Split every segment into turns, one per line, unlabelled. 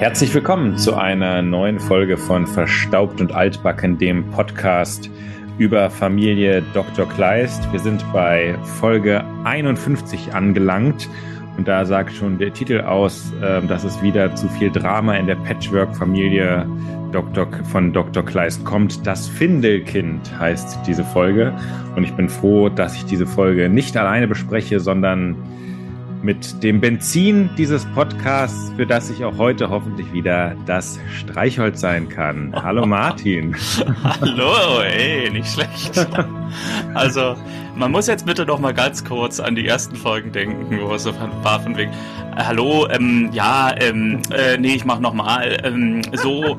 Herzlich willkommen zu einer neuen Folge von Verstaubt und Altbacken, dem Podcast über Familie Dr. Kleist. Wir sind bei Folge 51 angelangt und da sagt schon der Titel aus, ähm, dass es wieder zu viel Drama in der Patchwork-Familie von Dr. Kleist kommt. Das Findelkind heißt diese Folge und ich bin froh, dass ich diese Folge nicht alleine bespreche, sondern mit dem Benzin dieses Podcasts, für das ich auch heute hoffentlich wieder das Streichholz sein kann. Hallo Martin.
Hallo, ey, nicht schlecht. Also, man muss jetzt bitte noch mal ganz kurz an die ersten Folgen denken, wo es so war von wegen, äh, hallo, ähm, ja, ähm, äh, nee, ich mach noch mal, ähm, so.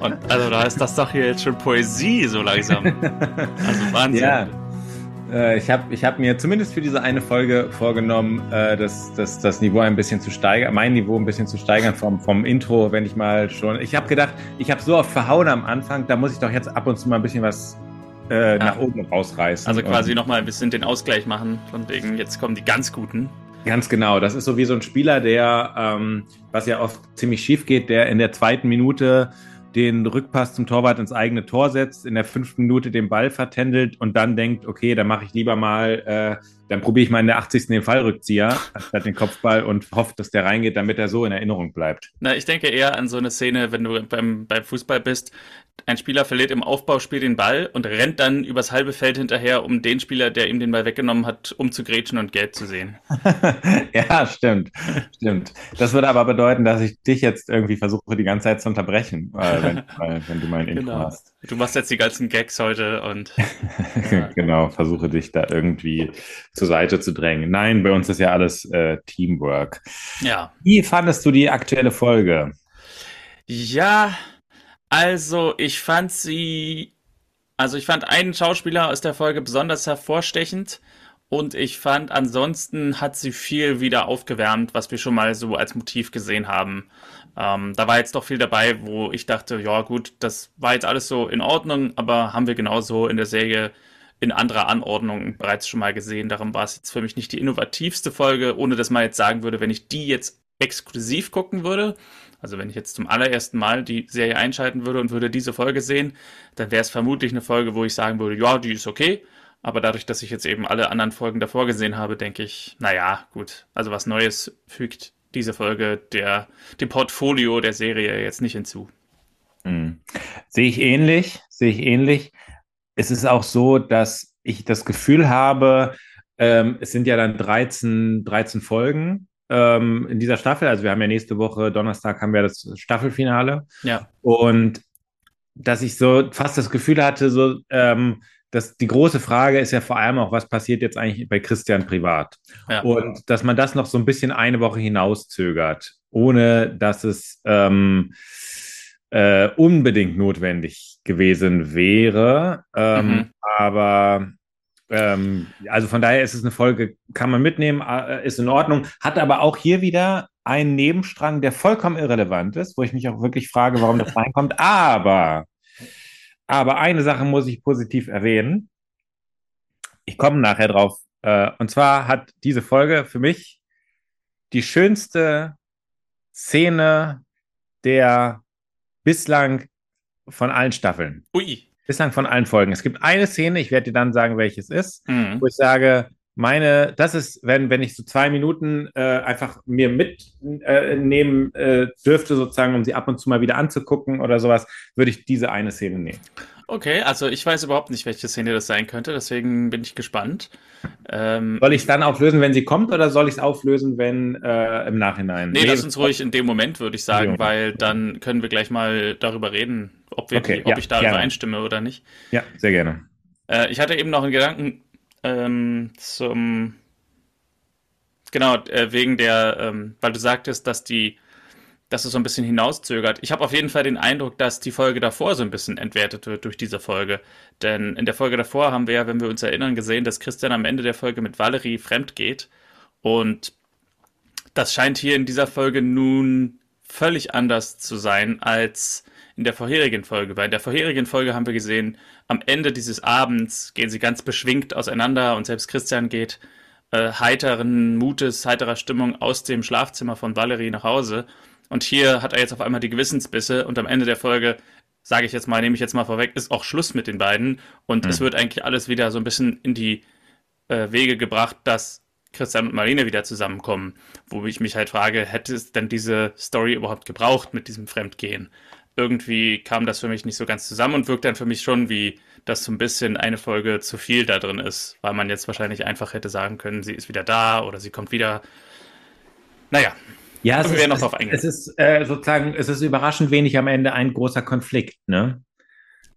Und also da ist das doch hier jetzt schon Poesie so langsam. Also Wahnsinn.
Ja. Äh, ich habe ich hab mir zumindest für diese eine Folge vorgenommen, äh, das, das, das Niveau ein bisschen zu steigern, mein Niveau ein bisschen zu steigern vom, vom Intro, wenn ich mal schon. Ich habe gedacht, ich habe so oft verhauen am Anfang, da muss ich doch jetzt ab und zu mal ein bisschen was äh, nach oben rausreißen.
Also quasi nochmal ein bisschen den Ausgleich machen, von wegen, jetzt kommen die ganz guten.
Ganz genau. Das ist so wie so ein Spieler, der, ähm, was ja oft ziemlich schief geht, der in der zweiten Minute den Rückpass zum Torwart ins eigene Tor setzt, in der fünften Minute den Ball vertändelt und dann denkt, okay, dann mache ich lieber mal, äh, dann probiere ich mal in der 80. den Fallrückzieher anstatt den Kopfball und hoffe, dass der reingeht, damit er so in Erinnerung bleibt.
Na, ich denke eher an so eine Szene, wenn du beim, beim Fußball bist, ein Spieler verliert im Aufbauspiel den Ball und rennt dann übers halbe Feld hinterher, um den Spieler, der ihm den Ball weggenommen hat, umzugrätschen und gelb zu sehen.
ja, stimmt. Stimmt. Das würde aber bedeuten, dass ich dich jetzt irgendwie versuche, die ganze Zeit zu unterbrechen, äh, wenn, wenn, du mein Intro genau. hast.
Du machst jetzt die ganzen Gags heute und.
Ja. genau, versuche dich da irgendwie zur Seite zu drängen. Nein, bei uns ist ja alles äh, Teamwork.
Ja.
Wie fandest du die aktuelle Folge?
Ja, also, ich fand sie, also ich fand einen Schauspieler aus der Folge besonders hervorstechend und ich fand ansonsten hat sie viel wieder aufgewärmt, was wir schon mal so als Motiv gesehen haben. Ähm, da war jetzt doch viel dabei, wo ich dachte, ja gut, das war jetzt alles so in Ordnung, aber haben wir genauso in der Serie in anderer Anordnung bereits schon mal gesehen. Darum war es jetzt für mich nicht die innovativste Folge, ohne dass man jetzt sagen würde, wenn ich die jetzt exklusiv gucken würde, also wenn ich jetzt zum allerersten Mal die Serie einschalten würde und würde diese Folge sehen, dann wäre es vermutlich eine Folge, wo ich sagen würde, ja, die ist okay. Aber dadurch, dass ich jetzt eben alle anderen Folgen davor gesehen habe, denke ich, naja, gut. Also was Neues fügt diese Folge der, dem Portfolio der Serie jetzt nicht hinzu.
Hm. Sehe ich ähnlich, sehe ich ähnlich. Es ist auch so, dass ich das Gefühl habe, ähm, es sind ja dann 13, 13 Folgen ähm, in dieser Staffel. Also wir haben ja nächste Woche, Donnerstag, haben wir das Staffelfinale.
Ja.
Und dass ich so fast das Gefühl hatte, so, ähm, dass die große Frage ist ja vor allem auch, was passiert jetzt eigentlich bei Christian privat? Ja. Und dass man das noch so ein bisschen eine Woche hinauszögert, ohne dass es ähm, äh, unbedingt notwendig gewesen wäre. Ähm, mhm. Aber ähm, also von daher ist es eine Folge, kann man mitnehmen, äh, ist in Ordnung, hat aber auch hier wieder einen Nebenstrang, der vollkommen irrelevant ist, wo ich mich auch wirklich frage, warum das reinkommt. Aber, aber eine Sache muss ich positiv erwähnen. Ich komme nachher drauf. Äh, und zwar hat diese Folge für mich die schönste Szene der bislang von allen Staffeln.
Ui.
Bislang von allen Folgen. Es gibt eine Szene, ich werde dir dann sagen, welches ist, mhm. wo ich sage, meine, das ist, wenn, wenn ich so zwei Minuten äh, einfach mir mitnehmen äh, äh, dürfte, sozusagen, um sie ab und zu mal wieder anzugucken oder sowas, würde ich diese eine Szene nehmen.
Okay, also ich weiß überhaupt nicht, welche Szene das sein könnte, deswegen bin ich gespannt.
Ähm, soll ich es dann auflösen, wenn sie kommt, oder soll ich es auflösen, wenn äh, im Nachhinein?
Nee, nee, lass uns ruhig in dem Moment, würde ich sagen, weil dann können wir gleich mal darüber reden, ob, wir, okay, ob ja, ich da gerne. übereinstimme oder nicht.
Ja, sehr gerne.
Äh, ich hatte eben noch einen Gedanken ähm, zum, genau, äh, wegen der, ähm, weil du sagtest, dass die, dass es so ein bisschen hinauszögert. Ich habe auf jeden Fall den Eindruck, dass die Folge davor so ein bisschen entwertet wird durch diese Folge. Denn in der Folge davor haben wir ja, wenn wir uns erinnern, gesehen, dass Christian am Ende der Folge mit Valerie fremd geht. Und das scheint hier in dieser Folge nun völlig anders zu sein als in der vorherigen Folge. Weil in der vorherigen Folge haben wir gesehen, am Ende dieses Abends gehen sie ganz beschwingt auseinander und selbst Christian geht äh, heiteren Mutes, heiterer Stimmung aus dem Schlafzimmer von Valerie nach Hause. Und hier hat er jetzt auf einmal die Gewissensbisse und am Ende der Folge, sage ich jetzt mal, nehme ich jetzt mal vorweg, ist auch Schluss mit den beiden. Und mhm. es wird eigentlich alles wieder so ein bisschen in die äh, Wege gebracht, dass Christian und Marlene wieder zusammenkommen. Wo ich mich halt frage, hätte es denn diese Story überhaupt gebraucht mit diesem Fremdgehen? Irgendwie kam das für mich nicht so ganz zusammen und wirkt dann für mich schon wie, dass so ein bisschen eine Folge zu viel da drin ist, weil man jetzt wahrscheinlich einfach hätte sagen können, sie ist wieder da oder sie kommt wieder. Naja,
ja, es ist, noch es ist äh, sozusagen, es ist überraschend wenig am Ende ein großer Konflikt, ne?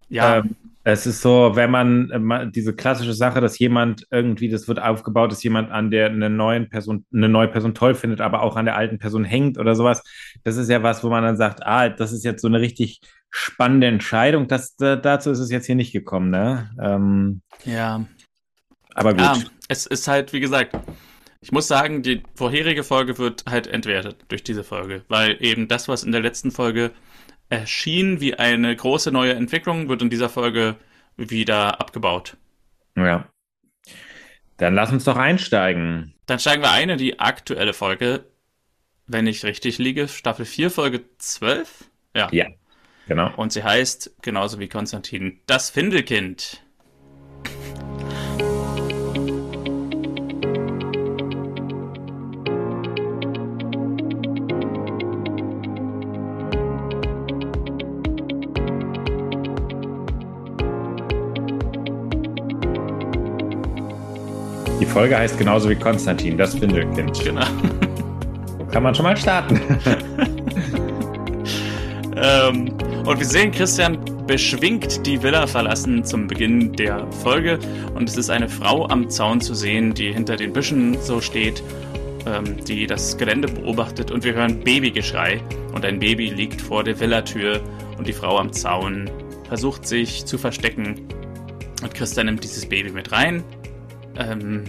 Ja. Ähm, es ist so, wenn man äh, diese klassische Sache, dass jemand irgendwie, das wird aufgebaut, dass jemand an der eine neuen Person, eine neue Person toll findet, aber auch an der alten Person hängt oder sowas. Das ist ja was, wo man dann sagt, ah, das ist jetzt so eine richtig spannende Entscheidung. Das, da, dazu ist es jetzt hier nicht gekommen, ne? Ähm,
ja. Aber gut. Ja, es ist halt, wie gesagt, ich muss sagen, die vorherige Folge wird halt entwertet durch diese Folge, weil eben das, was in der letzten Folge erschien wie eine große neue Entwicklung, wird in dieser Folge wieder abgebaut.
Ja. Dann lass uns doch einsteigen.
Dann steigen wir ein in die aktuelle Folge, wenn ich richtig liege, Staffel 4, Folge 12?
Ja. Ja, genau.
Und sie heißt, genauso wie Konstantin, das Findelkind.
Folge heißt genauso wie Konstantin, das Findelkind. Genau. Kann man schon mal starten.
ähm, und wir sehen Christian beschwingt die Villa verlassen zum Beginn der Folge. Und es ist eine Frau am Zaun zu sehen, die hinter den Büschen so steht, ähm, die das Gelände beobachtet. Und wir hören Babygeschrei. Und ein Baby liegt vor der Villatür. Und die Frau am Zaun versucht sich zu verstecken. Und Christian nimmt dieses Baby mit rein. Ähm,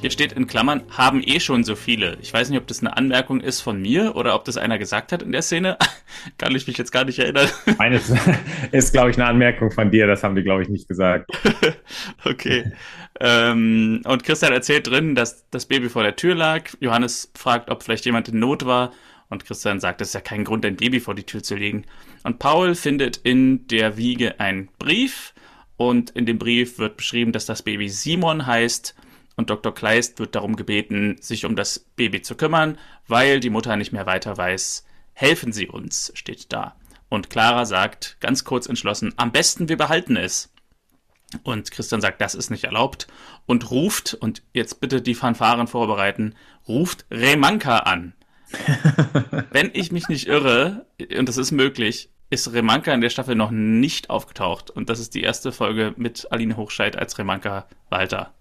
hier steht in Klammern, haben eh schon so viele. Ich weiß nicht, ob das eine Anmerkung ist von mir oder ob das einer gesagt hat in der Szene. Kann ich mich jetzt gar nicht erinnern.
Meines ist, glaube ich, eine Anmerkung von dir. Das haben die, glaube ich, nicht gesagt.
okay. ähm, und Christian erzählt drin, dass das Baby vor der Tür lag. Johannes fragt, ob vielleicht jemand in Not war. Und Christian sagt, es ist ja kein Grund, ein Baby vor die Tür zu legen. Und Paul findet in der Wiege einen Brief. Und in dem Brief wird beschrieben, dass das Baby Simon heißt und Dr. Kleist wird darum gebeten, sich um das Baby zu kümmern, weil die Mutter nicht mehr weiter weiß. Helfen Sie uns, steht da. Und Clara sagt ganz kurz entschlossen, am besten wir behalten es. Und Christian sagt, das ist nicht erlaubt und ruft, und jetzt bitte die Fanfaren vorbereiten, ruft Remanka an. Wenn ich mich nicht irre, und das ist möglich, ist Remanka in der Staffel noch nicht aufgetaucht. Und das ist die erste Folge mit Aline Hochscheid als Remanka Walter.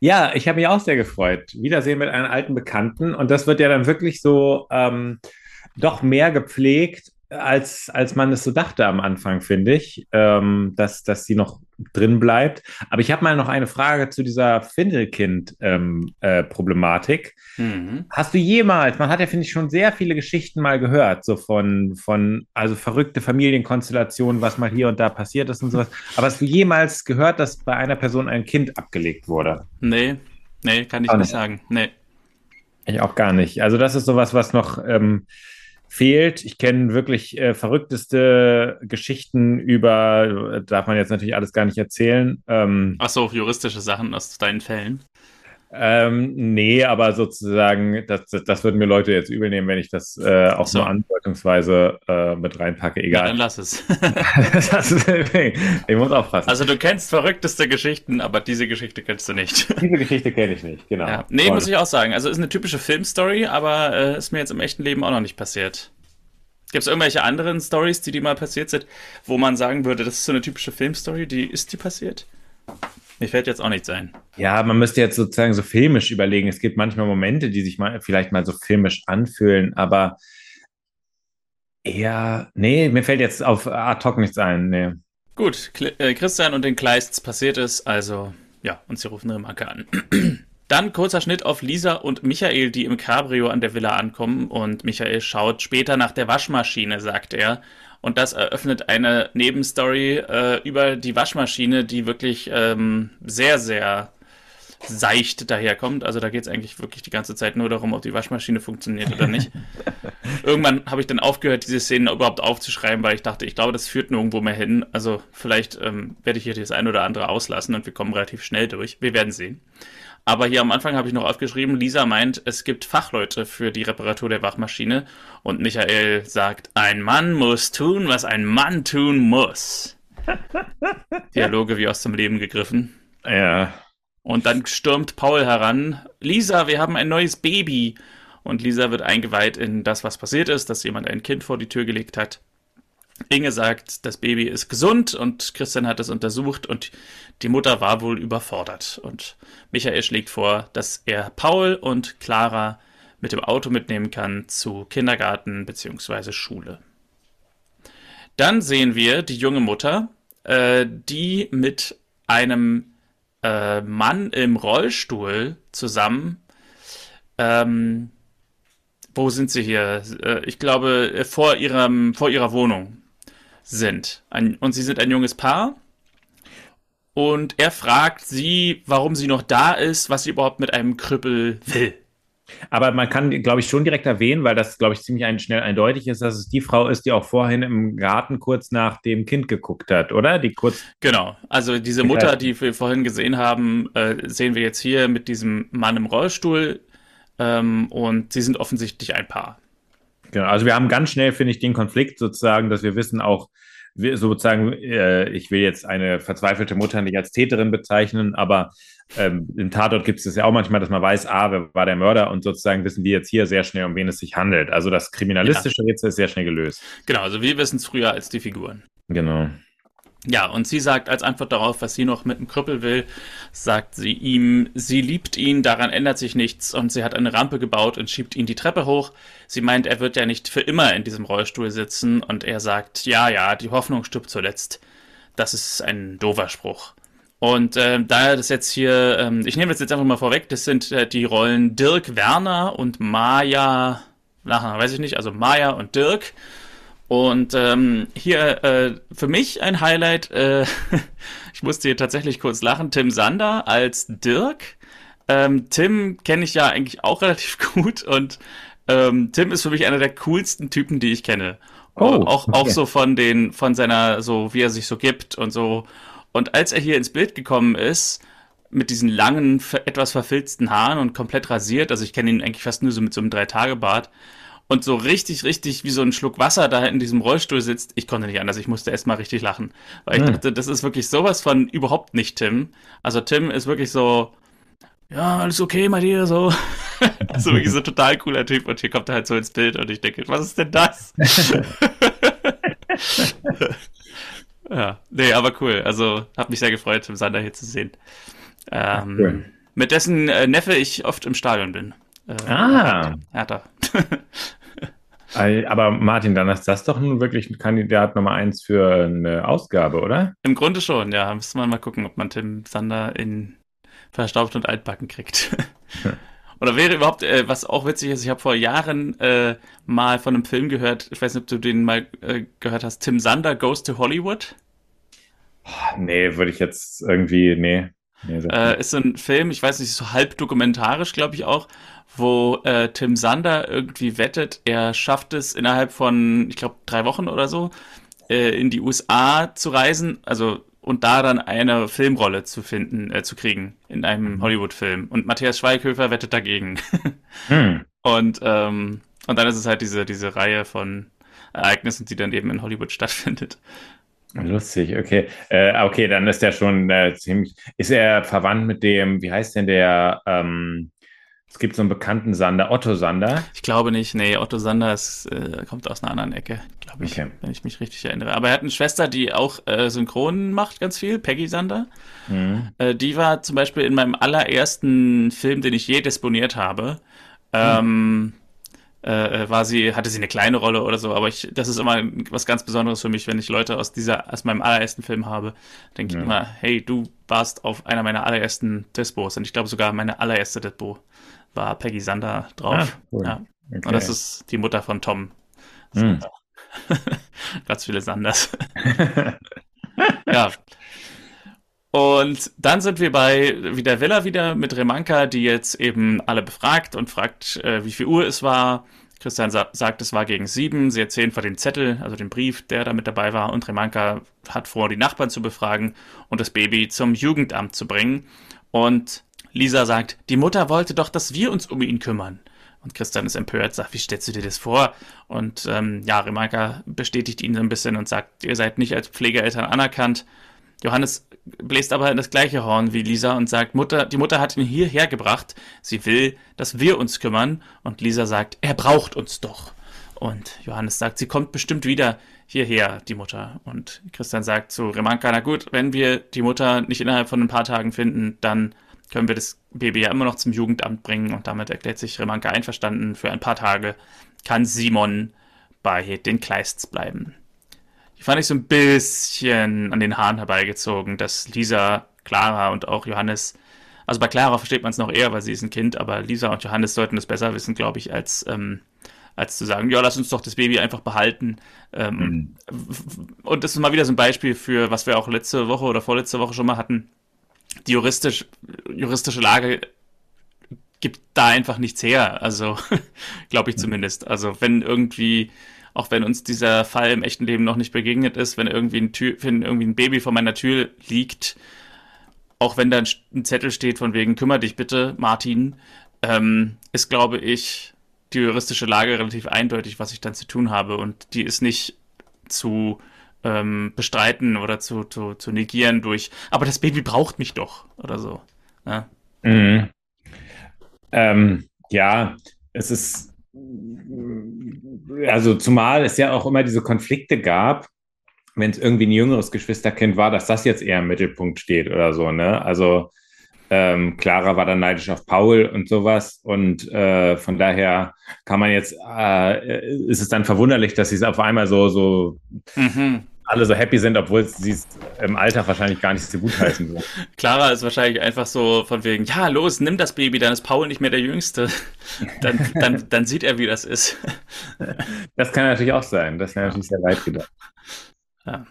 Ja, ich habe mich auch sehr gefreut. Wiedersehen mit einem alten Bekannten. Und das wird ja dann wirklich so ähm, doch mehr gepflegt, als, als man es so dachte am Anfang, finde ich, ähm, dass, dass sie noch drin bleibt. Aber ich habe mal noch eine Frage zu dieser Findelkind-Problematik. Ähm, äh, mhm. Hast du jemals, man hat ja, finde ich, schon sehr viele Geschichten mal gehört, so von, von, also verrückte Familienkonstellationen, was mal hier und da passiert ist und sowas. Aber hast du jemals gehört, dass bei einer Person ein Kind abgelegt wurde?
Nee, nee, kann ich nicht, nicht sagen. Nee.
Ich auch gar nicht. Also, das ist sowas, was noch. Ähm, fehlt. Ich kenne wirklich äh, verrückteste Geschichten über, darf man jetzt natürlich alles gar nicht erzählen.
Ähm, Ach so, juristische Sachen aus deinen Fällen.
Ähm, nee, aber sozusagen, das, das würden mir Leute jetzt übel nehmen, wenn ich das äh, auch so. nur andeutungsweise äh, mit reinpacke. Egal. Ja,
dann lass es.
das ist, ich muss aufpassen.
Also du kennst verrückteste Geschichten, aber diese Geschichte kennst du nicht.
Diese Geschichte kenne ich nicht, genau.
Ja. Nee, Voll. muss ich auch sagen. Also ist eine typische Filmstory, aber äh, ist mir jetzt im echten Leben auch noch nicht passiert. Gibt es irgendwelche anderen Stories, die dir mal passiert sind, wo man sagen würde, das ist so eine typische Filmstory, die ist dir passiert? Mir fällt jetzt auch nichts ein.
Ja, man müsste jetzt sozusagen so filmisch überlegen. Es gibt manchmal Momente, die sich mal, vielleicht mal so filmisch anfühlen, aber eher, nee, mir fällt jetzt auf ad hoc nichts ein. Nee.
Gut, äh, Christian und den Kleists passiert es, also ja, und sie rufen Remarke an. Dann kurzer Schnitt auf Lisa und Michael, die im Cabrio an der Villa ankommen und Michael schaut später nach der Waschmaschine, sagt er. Und das eröffnet eine Nebenstory äh, über die Waschmaschine, die wirklich ähm, sehr, sehr seicht daherkommt. Also da geht es eigentlich wirklich die ganze Zeit nur darum, ob die Waschmaschine funktioniert oder nicht. Irgendwann habe ich dann aufgehört, diese Szenen überhaupt aufzuschreiben, weil ich dachte, ich glaube, das führt nirgendwo mehr hin. Also vielleicht ähm, werde ich hier das ein oder andere auslassen und wir kommen relativ schnell durch. Wir werden sehen. Aber hier am Anfang habe ich noch aufgeschrieben, Lisa meint, es gibt Fachleute für die Reparatur der Wachmaschine. Und Michael sagt, ein Mann muss tun, was ein Mann tun muss. Dialoge wie aus dem Leben gegriffen.
Ja.
Und dann stürmt Paul heran. Lisa, wir haben ein neues Baby. Und Lisa wird eingeweiht in das, was passiert ist, dass jemand ein Kind vor die Tür gelegt hat. Inge sagt, das Baby ist gesund und Christian hat es untersucht und die Mutter war wohl überfordert. Und Michael schlägt vor, dass er Paul und Clara mit dem Auto mitnehmen kann zu Kindergarten bzw. Schule. Dann sehen wir die junge Mutter, äh, die mit einem äh, Mann im Rollstuhl zusammen ähm, wo sind sie hier? Äh, ich glaube, äh, vor, ihrem, vor ihrer Wohnung sind. Ein, und sie sind ein junges Paar. Und er fragt sie, warum sie noch da ist, was sie überhaupt mit einem Krüppel will.
Aber man kann, glaube ich, schon direkt erwähnen, weil das, glaube ich, ziemlich ein, schnell eindeutig ist, dass es die Frau ist, die auch vorhin im Garten kurz nach dem Kind geguckt hat, oder? Die kurz.
Genau. Also diese Mutter, die wir vorhin gesehen haben, äh, sehen wir jetzt hier mit diesem Mann im Rollstuhl. Ähm, und sie sind offensichtlich ein Paar.
Genau, also wir haben ganz schnell, finde ich, den Konflikt sozusagen, dass wir wissen auch, sozusagen, äh, ich will jetzt eine verzweifelte Mutter nicht als Täterin bezeichnen, aber ähm, im Tatort gibt es ja auch manchmal, dass man weiß, ah, wer war der Mörder und sozusagen wissen wir jetzt hier sehr schnell, um wen es sich handelt. Also das kriminalistische ja. Rätsel ist sehr schnell gelöst.
Genau, also wir wissen es früher als die Figuren.
Genau.
Ja, und sie sagt als Antwort darauf, was sie noch mit dem Krüppel will, sagt sie ihm, sie liebt ihn, daran ändert sich nichts und sie hat eine Rampe gebaut und schiebt ihn die Treppe hoch. Sie meint, er wird ja nicht für immer in diesem Rollstuhl sitzen und er sagt, ja, ja, die Hoffnung stirbt zuletzt. Das ist ein doofer Spruch. Und äh, da das jetzt hier, ähm, ich nehme das jetzt einfach mal vorweg, das sind äh, die Rollen Dirk Werner und Maja, nachher weiß ich nicht, also Maja und Dirk. Und ähm, hier äh, für mich ein Highlight, äh, ich musste hier tatsächlich kurz lachen, Tim Sander als Dirk. Ähm, Tim kenne ich ja eigentlich auch relativ gut und ähm, Tim ist für mich einer der coolsten Typen, die ich kenne. Oh, auch, okay. auch so von den, von seiner, so wie er sich so gibt und so. Und als er hier ins Bild gekommen ist, mit diesen langen, etwas verfilzten Haaren und komplett rasiert, also ich kenne ihn eigentlich fast nur so mit so einem Drei-Tage-Bart, und so richtig, richtig wie so ein Schluck Wasser da in diesem Rollstuhl sitzt, ich konnte nicht anders, ich musste erst mal richtig lachen. Weil ich hm. dachte, das ist wirklich sowas von überhaupt nicht Tim. Also Tim ist wirklich so, ja, alles okay bei dir, so. so wirklich so total cooler Typ und hier kommt er halt so ins Bild und ich denke, was ist denn das? ja, nee, aber cool. Also, hab mich sehr gefreut, Tim Sander hier zu sehen. Ähm, cool. Mit dessen äh, Neffe ich oft im Stadion bin.
Äh, ah. Hertha. Aber Martin, dann ist das doch nun wirklich ein Kandidat Nummer eins für eine Ausgabe, oder?
Im Grunde schon, ja. Müssen wir mal gucken, ob man Tim Sander in verstaubt und altbacken kriegt. Oder wäre überhaupt, äh, was auch witzig ist, ich habe vor Jahren äh, mal von einem Film gehört, ich weiß nicht, ob du den mal äh, gehört hast, Tim Sander Goes to Hollywood.
Nee, würde ich jetzt irgendwie, nee. nee
äh, ist so ein Film, ich weiß nicht, so halb dokumentarisch, glaube ich auch, wo äh, Tim Sander irgendwie wettet, er schafft es innerhalb von, ich glaube, drei Wochen oder so, äh, in die USA zu reisen, also und da dann eine Filmrolle zu finden, äh, zu kriegen in einem mhm. Hollywood-Film. Und Matthias Schweighöfer wettet dagegen. hm. Und ähm, und dann ist es halt diese diese Reihe von Ereignissen, die dann eben in Hollywood stattfindet.
Lustig, okay. Äh, okay, dann ist er schon äh, ziemlich. Ist er verwandt mit dem, wie heißt denn der, ähm, es gibt so einen bekannten Sander, Otto Sander.
Ich glaube nicht, nee, Otto Sander ist, äh, kommt aus einer anderen Ecke, glaube ich, okay. wenn ich mich richtig erinnere. Aber er hat eine Schwester, die auch äh, Synchron macht ganz viel, Peggy Sander. Mhm. Äh, die war zum Beispiel in meinem allerersten Film, den ich je disponiert habe. Ähm, äh, äh, war sie, hatte sie eine kleine Rolle oder so, aber ich, das ist immer was ganz Besonderes für mich, wenn ich Leute aus dieser, aus meinem allerersten Film habe, denke ja. ich immer, hey, du warst auf einer meiner allerersten Dispos und ich glaube sogar meine allererste Dispo war Peggy Sander drauf. Ah, cool. ja. okay. Und das ist die Mutter von Tom. Hm. Ganz viele Sanders. ja. Und dann sind wir bei wieder Villa wieder mit Remanka, die jetzt eben alle befragt und fragt, äh, wie viel Uhr es war. Christian sa sagt, es war gegen sieben. Sie erzählen von dem Zettel, also dem Brief, der da mit dabei war. Und Remanka hat vor, die Nachbarn zu befragen und das Baby zum Jugendamt zu bringen. Und Lisa sagt, die Mutter wollte doch, dass wir uns um ihn kümmern. Und Christian ist empört, sagt, wie stellst du dir das vor? Und ähm, ja, Remarka bestätigt ihn so ein bisschen und sagt, ihr seid nicht als Pflegeeltern anerkannt. Johannes bläst aber in das gleiche Horn wie Lisa und sagt, Mutter, die Mutter hat ihn hierher gebracht. Sie will, dass wir uns kümmern. Und Lisa sagt, er braucht uns doch. Und Johannes sagt, sie kommt bestimmt wieder hierher, die Mutter. Und Christian sagt zu Remanka, na gut, wenn wir die Mutter nicht innerhalb von ein paar Tagen finden, dann können wir das Baby ja immer noch zum Jugendamt bringen und damit erklärt sich Remanke einverstanden. Für ein paar Tage kann Simon bei den Kleists bleiben. Die fand ich so ein bisschen an den Haaren herbeigezogen, dass Lisa, Clara und auch Johannes, also bei Clara versteht man es noch eher, weil sie ist ein Kind, aber Lisa und Johannes sollten das besser wissen, glaube ich, als, ähm, als zu sagen, ja, lass uns doch das Baby einfach behalten. Ähm, mhm. Und das ist mal wieder so ein Beispiel für, was wir auch letzte Woche oder vorletzte Woche schon mal hatten die juristisch, juristische Lage gibt da einfach nichts her. Also, glaube ich zumindest. Also, wenn irgendwie, auch wenn uns dieser Fall im echten Leben noch nicht begegnet ist, wenn irgendwie ein, Tür, wenn irgendwie ein Baby vor meiner Tür liegt, auch wenn da ein Zettel steht von wegen, kümmere dich bitte, Martin, ähm, ist, glaube ich, die juristische Lage relativ eindeutig, was ich dann zu tun habe. Und die ist nicht zu ähm, bestreiten oder zu, zu, zu negieren durch, aber das Baby braucht mich doch oder so. Ja, mhm.
ähm, ja es ist, also zumal es ja auch immer diese Konflikte gab, wenn es irgendwie ein jüngeres Geschwisterkind war, dass das jetzt eher im Mittelpunkt steht oder so, ne? Also ähm, Clara war dann neidisch auf Paul und sowas. Und äh, von daher kann man jetzt, äh, ist es dann verwunderlich, dass sie es auf einmal so, so mhm alle so happy sind, obwohl sie es im Alltag wahrscheinlich gar nicht so gut heißen. So.
Clara ist wahrscheinlich einfach so von wegen, ja, los, nimm das Baby, dann ist Paul nicht mehr der Jüngste. Dann, dann, dann sieht er, wie das ist.
Das kann natürlich auch sein. Das wäre natürlich sehr weit gedacht.
Ja.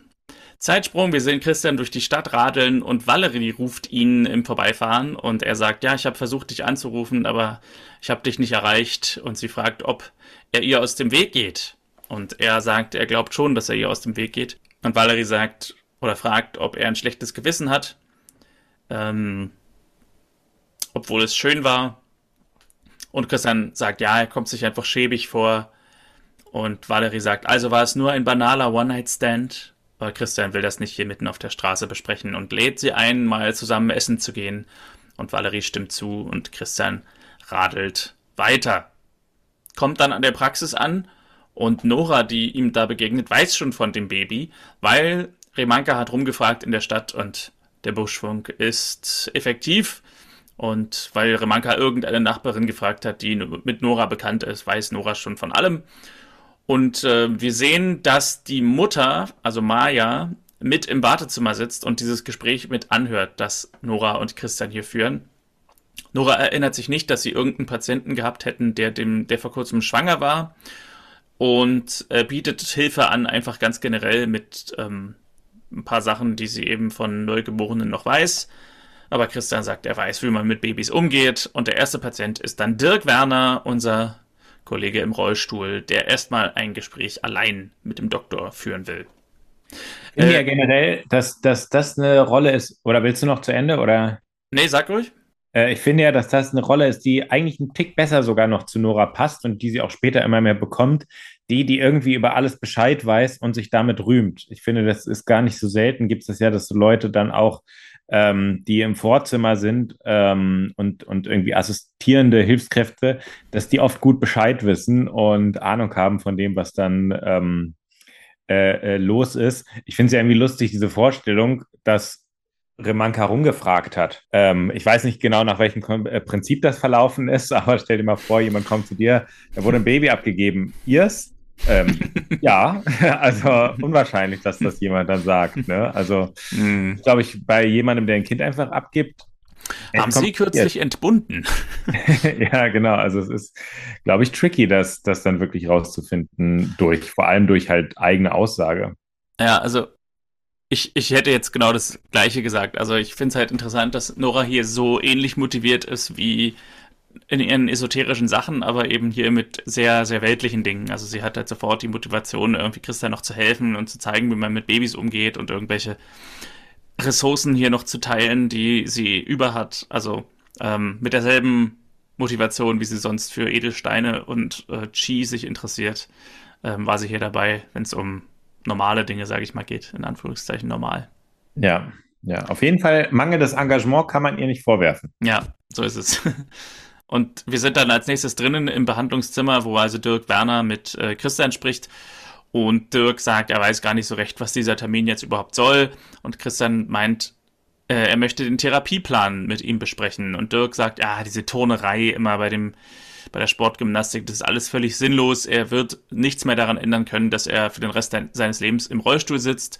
Zeitsprung, wir sehen Christian durch die Stadt radeln und Valerie ruft ihn im Vorbeifahren und er sagt, ja, ich habe versucht, dich anzurufen, aber ich habe dich nicht erreicht und sie fragt, ob er ihr aus dem Weg geht. Und er sagt, er glaubt schon, dass er ihr aus dem Weg geht. Und Valerie sagt oder fragt, ob er ein schlechtes Gewissen hat, ähm, obwohl es schön war. Und Christian sagt, ja, er kommt sich einfach schäbig vor. Und Valerie sagt, also war es nur ein banaler One-Night-Stand. Aber Christian will das nicht hier mitten auf der Straße besprechen und lädt sie ein, mal zusammen essen zu gehen. Und Valerie stimmt zu und Christian radelt weiter. Kommt dann an der Praxis an und Nora, die ihm da begegnet, weiß schon von dem Baby, weil Remanka hat rumgefragt in der Stadt und der Buschfunk ist effektiv. Und weil Remanka irgendeine Nachbarin gefragt hat, die mit Nora bekannt ist, weiß Nora schon von allem. Und äh, wir sehen, dass die Mutter, also Maya, mit im Wartezimmer sitzt und dieses Gespräch mit anhört, das Nora und Christian hier führen. Nora erinnert sich nicht, dass sie irgendeinen Patienten gehabt hätten, der dem, der vor kurzem schwanger war und äh, bietet Hilfe an, einfach ganz generell mit ähm, ein paar Sachen, die sie eben von Neugeborenen noch weiß. Aber Christian sagt, er weiß, wie man mit Babys umgeht. Und der erste Patient ist dann Dirk Werner, unser Kollege im Rollstuhl, der erstmal ein Gespräch allein mit dem Doktor führen will.
Ich finde äh, ja generell, dass, dass das eine Rolle ist. Oder willst du noch zu Ende? Oder?
Nee, sag ruhig.
Äh, ich finde ja, dass das eine Rolle ist, die eigentlich einen Tick besser sogar noch zu Nora passt und die sie auch später immer mehr bekommt. Die, die irgendwie über alles Bescheid weiß und sich damit rühmt. Ich finde, das ist gar nicht so selten. Gibt es das ja, dass so Leute dann auch, ähm, die im Vorzimmer sind ähm, und, und irgendwie assistierende Hilfskräfte, dass die oft gut Bescheid wissen und Ahnung haben von dem, was dann ähm, äh, äh, los ist. Ich finde es ja irgendwie lustig, diese Vorstellung, dass Remanka rumgefragt hat. Ähm, ich weiß nicht genau, nach welchem äh, Prinzip das verlaufen ist, aber stell dir mal vor, jemand kommt zu dir, da wurde ein Baby abgegeben. Ihrs? Ähm, ja, also unwahrscheinlich, dass das jemand dann sagt. Ne? Also, mm. glaube ich, bei jemandem, der ein Kind einfach abgibt.
Haben Sie kürzlich entbunden?
ja, genau. Also es ist, glaube ich, tricky, das, das dann wirklich rauszufinden, durch, vor allem durch halt eigene Aussage.
Ja, also Ich, ich hätte jetzt genau das Gleiche gesagt. Also ich finde es halt interessant, dass Nora hier so ähnlich motiviert ist wie in ihren esoterischen Sachen, aber eben hier mit sehr, sehr weltlichen Dingen. Also sie hat halt sofort die Motivation, irgendwie Christian noch zu helfen und zu zeigen, wie man mit Babys umgeht und irgendwelche Ressourcen hier noch zu teilen, die sie über hat. Also ähm, mit derselben Motivation, wie sie sonst für Edelsteine und äh, Chi sich interessiert, ähm, war sie hier dabei, wenn es um normale Dinge, sage ich mal, geht. In Anführungszeichen normal.
Ja, ja, auf jeden Fall mangelndes Engagement kann man ihr nicht vorwerfen.
Ja, so ist es. Und wir sind dann als nächstes drinnen im Behandlungszimmer, wo also Dirk Werner mit äh, Christian spricht. Und Dirk sagt, er weiß gar nicht so recht, was dieser Termin jetzt überhaupt soll. Und Christian meint, äh, er möchte den Therapieplan mit ihm besprechen. Und Dirk sagt, ja, diese Turnerei immer bei dem, bei der Sportgymnastik, das ist alles völlig sinnlos. Er wird nichts mehr daran ändern können, dass er für den Rest seines Lebens im Rollstuhl sitzt.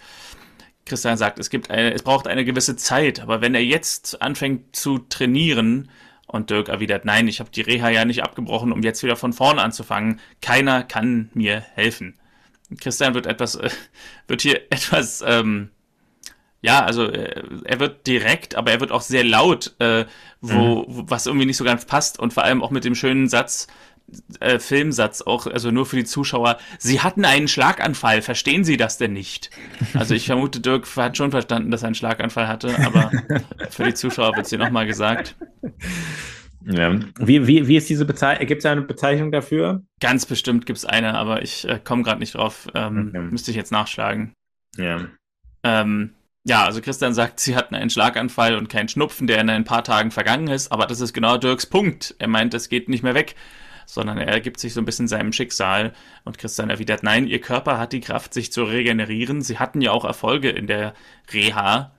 Christian sagt, es gibt eine, es braucht eine gewisse Zeit, aber wenn er jetzt anfängt zu trainieren, und Dirk erwidert, nein, ich habe die Reha ja nicht abgebrochen, um jetzt wieder von vorne anzufangen. Keiner kann mir helfen. Christian wird etwas, äh, wird hier etwas, ähm, ja, also äh, er wird direkt, aber er wird auch sehr laut, äh, wo, mhm. was irgendwie nicht so ganz passt und vor allem auch mit dem schönen Satz, äh, Filmsatz auch, also nur für die Zuschauer. Sie hatten einen Schlaganfall, verstehen Sie das denn nicht? Also ich vermute, Dirk hat schon verstanden, dass er einen Schlaganfall hatte, aber für die Zuschauer wird es hier nochmal gesagt.
Ja. Wie, wie, wie ist diese Bezeichnung? Gibt es eine Bezeichnung dafür?
Ganz bestimmt gibt es eine, aber ich äh, komme gerade nicht drauf. Ähm, okay. Müsste ich jetzt nachschlagen.
Ja.
Ähm, ja, also Christian sagt, sie hatten einen Schlaganfall und keinen Schnupfen, der in ein paar Tagen vergangen ist, aber das ist genau Dirks Punkt. Er meint, es geht nicht mehr weg sondern er ergibt sich so ein bisschen seinem Schicksal. Und Christian erwidert, nein, ihr Körper hat die Kraft, sich zu regenerieren. Sie hatten ja auch Erfolge in der Reha.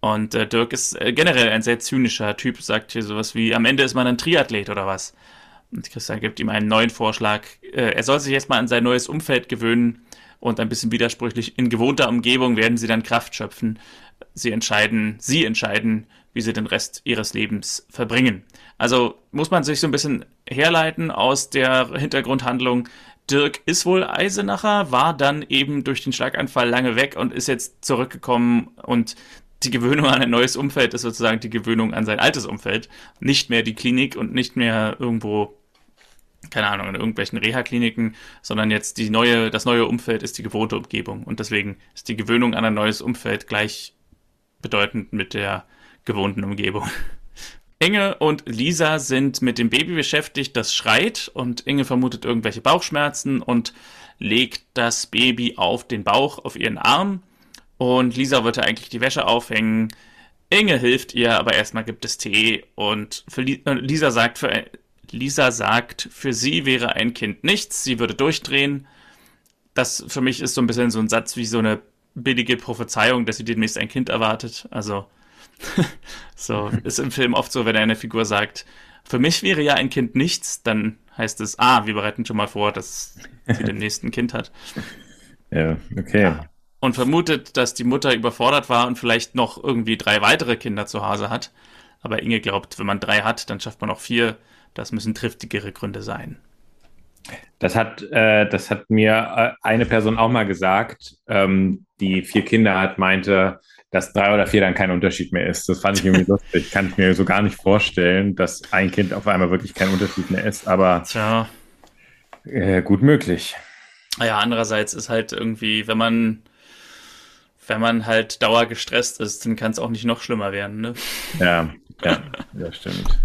Und äh, Dirk ist äh, generell ein sehr zynischer Typ, sagt hier sowas wie, am Ende ist man ein Triathlet oder was. Und Christian gibt ihm einen neuen Vorschlag. Äh, er soll sich erstmal an sein neues Umfeld gewöhnen und ein bisschen widersprüchlich, in gewohnter Umgebung werden sie dann Kraft schöpfen. Sie entscheiden, sie entscheiden, wie sie den Rest ihres Lebens verbringen. Also muss man sich so ein bisschen herleiten aus der Hintergrundhandlung. Dirk ist wohl Eisenacher, war dann eben durch den Schlaganfall lange weg und ist jetzt zurückgekommen und die Gewöhnung an ein neues Umfeld ist sozusagen die Gewöhnung an sein altes Umfeld. Nicht mehr die Klinik und nicht mehr irgendwo, keine Ahnung, in irgendwelchen Reha-Kliniken, sondern jetzt die neue, das neue Umfeld ist die gewohnte Umgebung. Und deswegen ist die Gewöhnung an ein neues Umfeld gleichbedeutend mit der gewohnten Umgebung. Inge und Lisa sind mit dem Baby beschäftigt, das schreit und Inge vermutet irgendwelche Bauchschmerzen und legt das Baby auf den Bauch, auf ihren Arm und Lisa wollte eigentlich die Wäsche aufhängen. Inge hilft ihr, aber erstmal gibt es Tee und äh, Lisa sagt für Lisa sagt, für sie wäre ein Kind nichts, sie würde durchdrehen. Das für mich ist so ein bisschen so ein Satz wie so eine billige Prophezeiung, dass sie demnächst ein Kind erwartet. Also so ist im Film oft so, wenn eine Figur sagt, für mich wäre ja ein Kind nichts, dann heißt es, ah, wir bereiten schon mal vor, dass sie demnächst ein Kind hat.
Ja, okay.
Und vermutet, dass die Mutter überfordert war und vielleicht noch irgendwie drei weitere Kinder zu Hause hat. Aber Inge glaubt, wenn man drei hat, dann schafft man auch vier. Das müssen triftigere Gründe sein.
Das hat, äh, das hat mir äh, eine Person auch mal gesagt, ähm, die vier Kinder hat, meinte, dass drei oder vier dann kein Unterschied mehr ist. Das fand ich irgendwie lustig. Kann ich mir so gar nicht vorstellen, dass ein Kind auf einmal wirklich kein Unterschied mehr ist, aber
Tja.
Äh, gut möglich.
Ja, andererseits ist halt irgendwie, wenn man, wenn man halt dauergestresst ist, dann kann es auch nicht noch schlimmer werden, ne?
Ja, ja, das stimmt.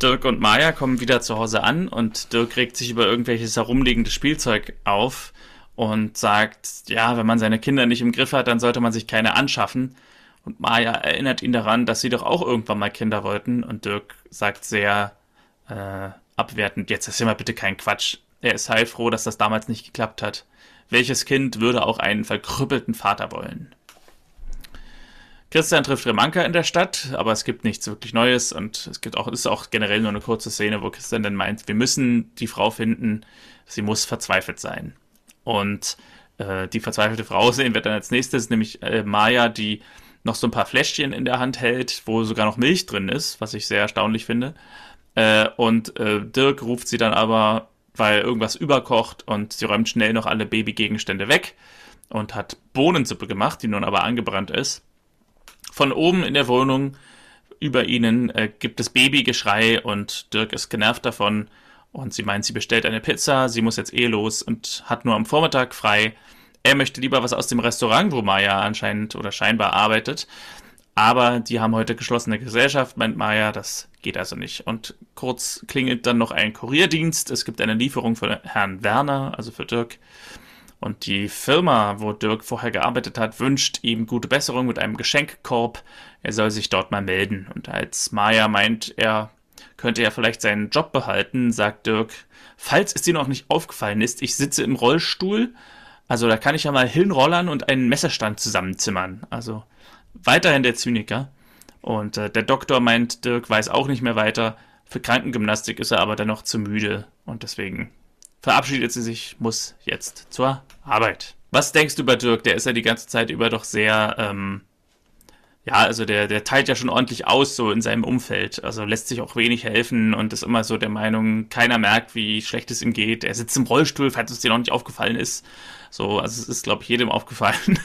Dirk und Maya kommen wieder zu Hause an und Dirk regt sich über irgendwelches herumliegendes Spielzeug auf und sagt, ja, wenn man seine Kinder nicht im Griff hat, dann sollte man sich keine anschaffen. Und Maya erinnert ihn daran, dass sie doch auch irgendwann mal Kinder wollten. Und Dirk sagt sehr äh, abwertend, jetzt ist immer bitte kein Quatsch. Er ist heilfroh, dass das damals nicht geklappt hat. Welches Kind würde auch einen verkrüppelten Vater wollen? Christian trifft Remanka in der Stadt, aber es gibt nichts wirklich Neues und es gibt auch, ist auch generell nur eine kurze Szene, wo Christian dann meint, wir müssen die Frau finden, sie muss verzweifelt sein. Und äh, die verzweifelte Frau sehen wir dann als nächstes, nämlich äh, Maya, die noch so ein paar Fläschchen in der Hand hält, wo sogar noch Milch drin ist, was ich sehr erstaunlich finde. Äh, und äh, Dirk ruft sie dann aber, weil irgendwas überkocht und sie räumt schnell noch alle Babygegenstände weg. und hat Bohnensuppe gemacht, die nun aber angebrannt ist. Von oben in der Wohnung über ihnen äh, gibt es Babygeschrei und Dirk ist genervt davon und sie meint, sie bestellt eine Pizza, sie muss jetzt eh los und hat nur am Vormittag frei. Er möchte lieber was aus dem Restaurant, wo Maya anscheinend oder scheinbar arbeitet. Aber die haben heute geschlossene Gesellschaft, meint Maya, das geht also nicht. Und kurz klingelt dann noch ein Kurierdienst. Es gibt eine Lieferung für Herrn Werner, also für Dirk. Und die Firma, wo Dirk vorher gearbeitet hat, wünscht ihm gute Besserung mit einem Geschenkkorb. Er soll sich dort mal melden. Und als Maya meint, er könnte ja vielleicht seinen Job behalten, sagt Dirk, falls es dir noch nicht aufgefallen ist, ich sitze im Rollstuhl. Also da kann ich ja mal hinrollern und einen Messerstand zusammenzimmern. Also weiterhin der Zyniker. Und äh, der Doktor meint, Dirk weiß auch nicht mehr weiter. Für Krankengymnastik ist er aber dennoch zu müde. Und deswegen verabschiedet sie sich, muss jetzt zur Arbeit. Was denkst du über Dirk? Der ist ja die ganze Zeit über doch sehr, ähm, ja, also der, der teilt ja schon ordentlich aus so in seinem Umfeld. Also lässt sich auch wenig helfen und ist immer so der Meinung, keiner merkt, wie schlecht es ihm geht. Er sitzt im Rollstuhl, falls es dir noch nicht aufgefallen ist. So, also es ist, glaube ich, jedem aufgefallen.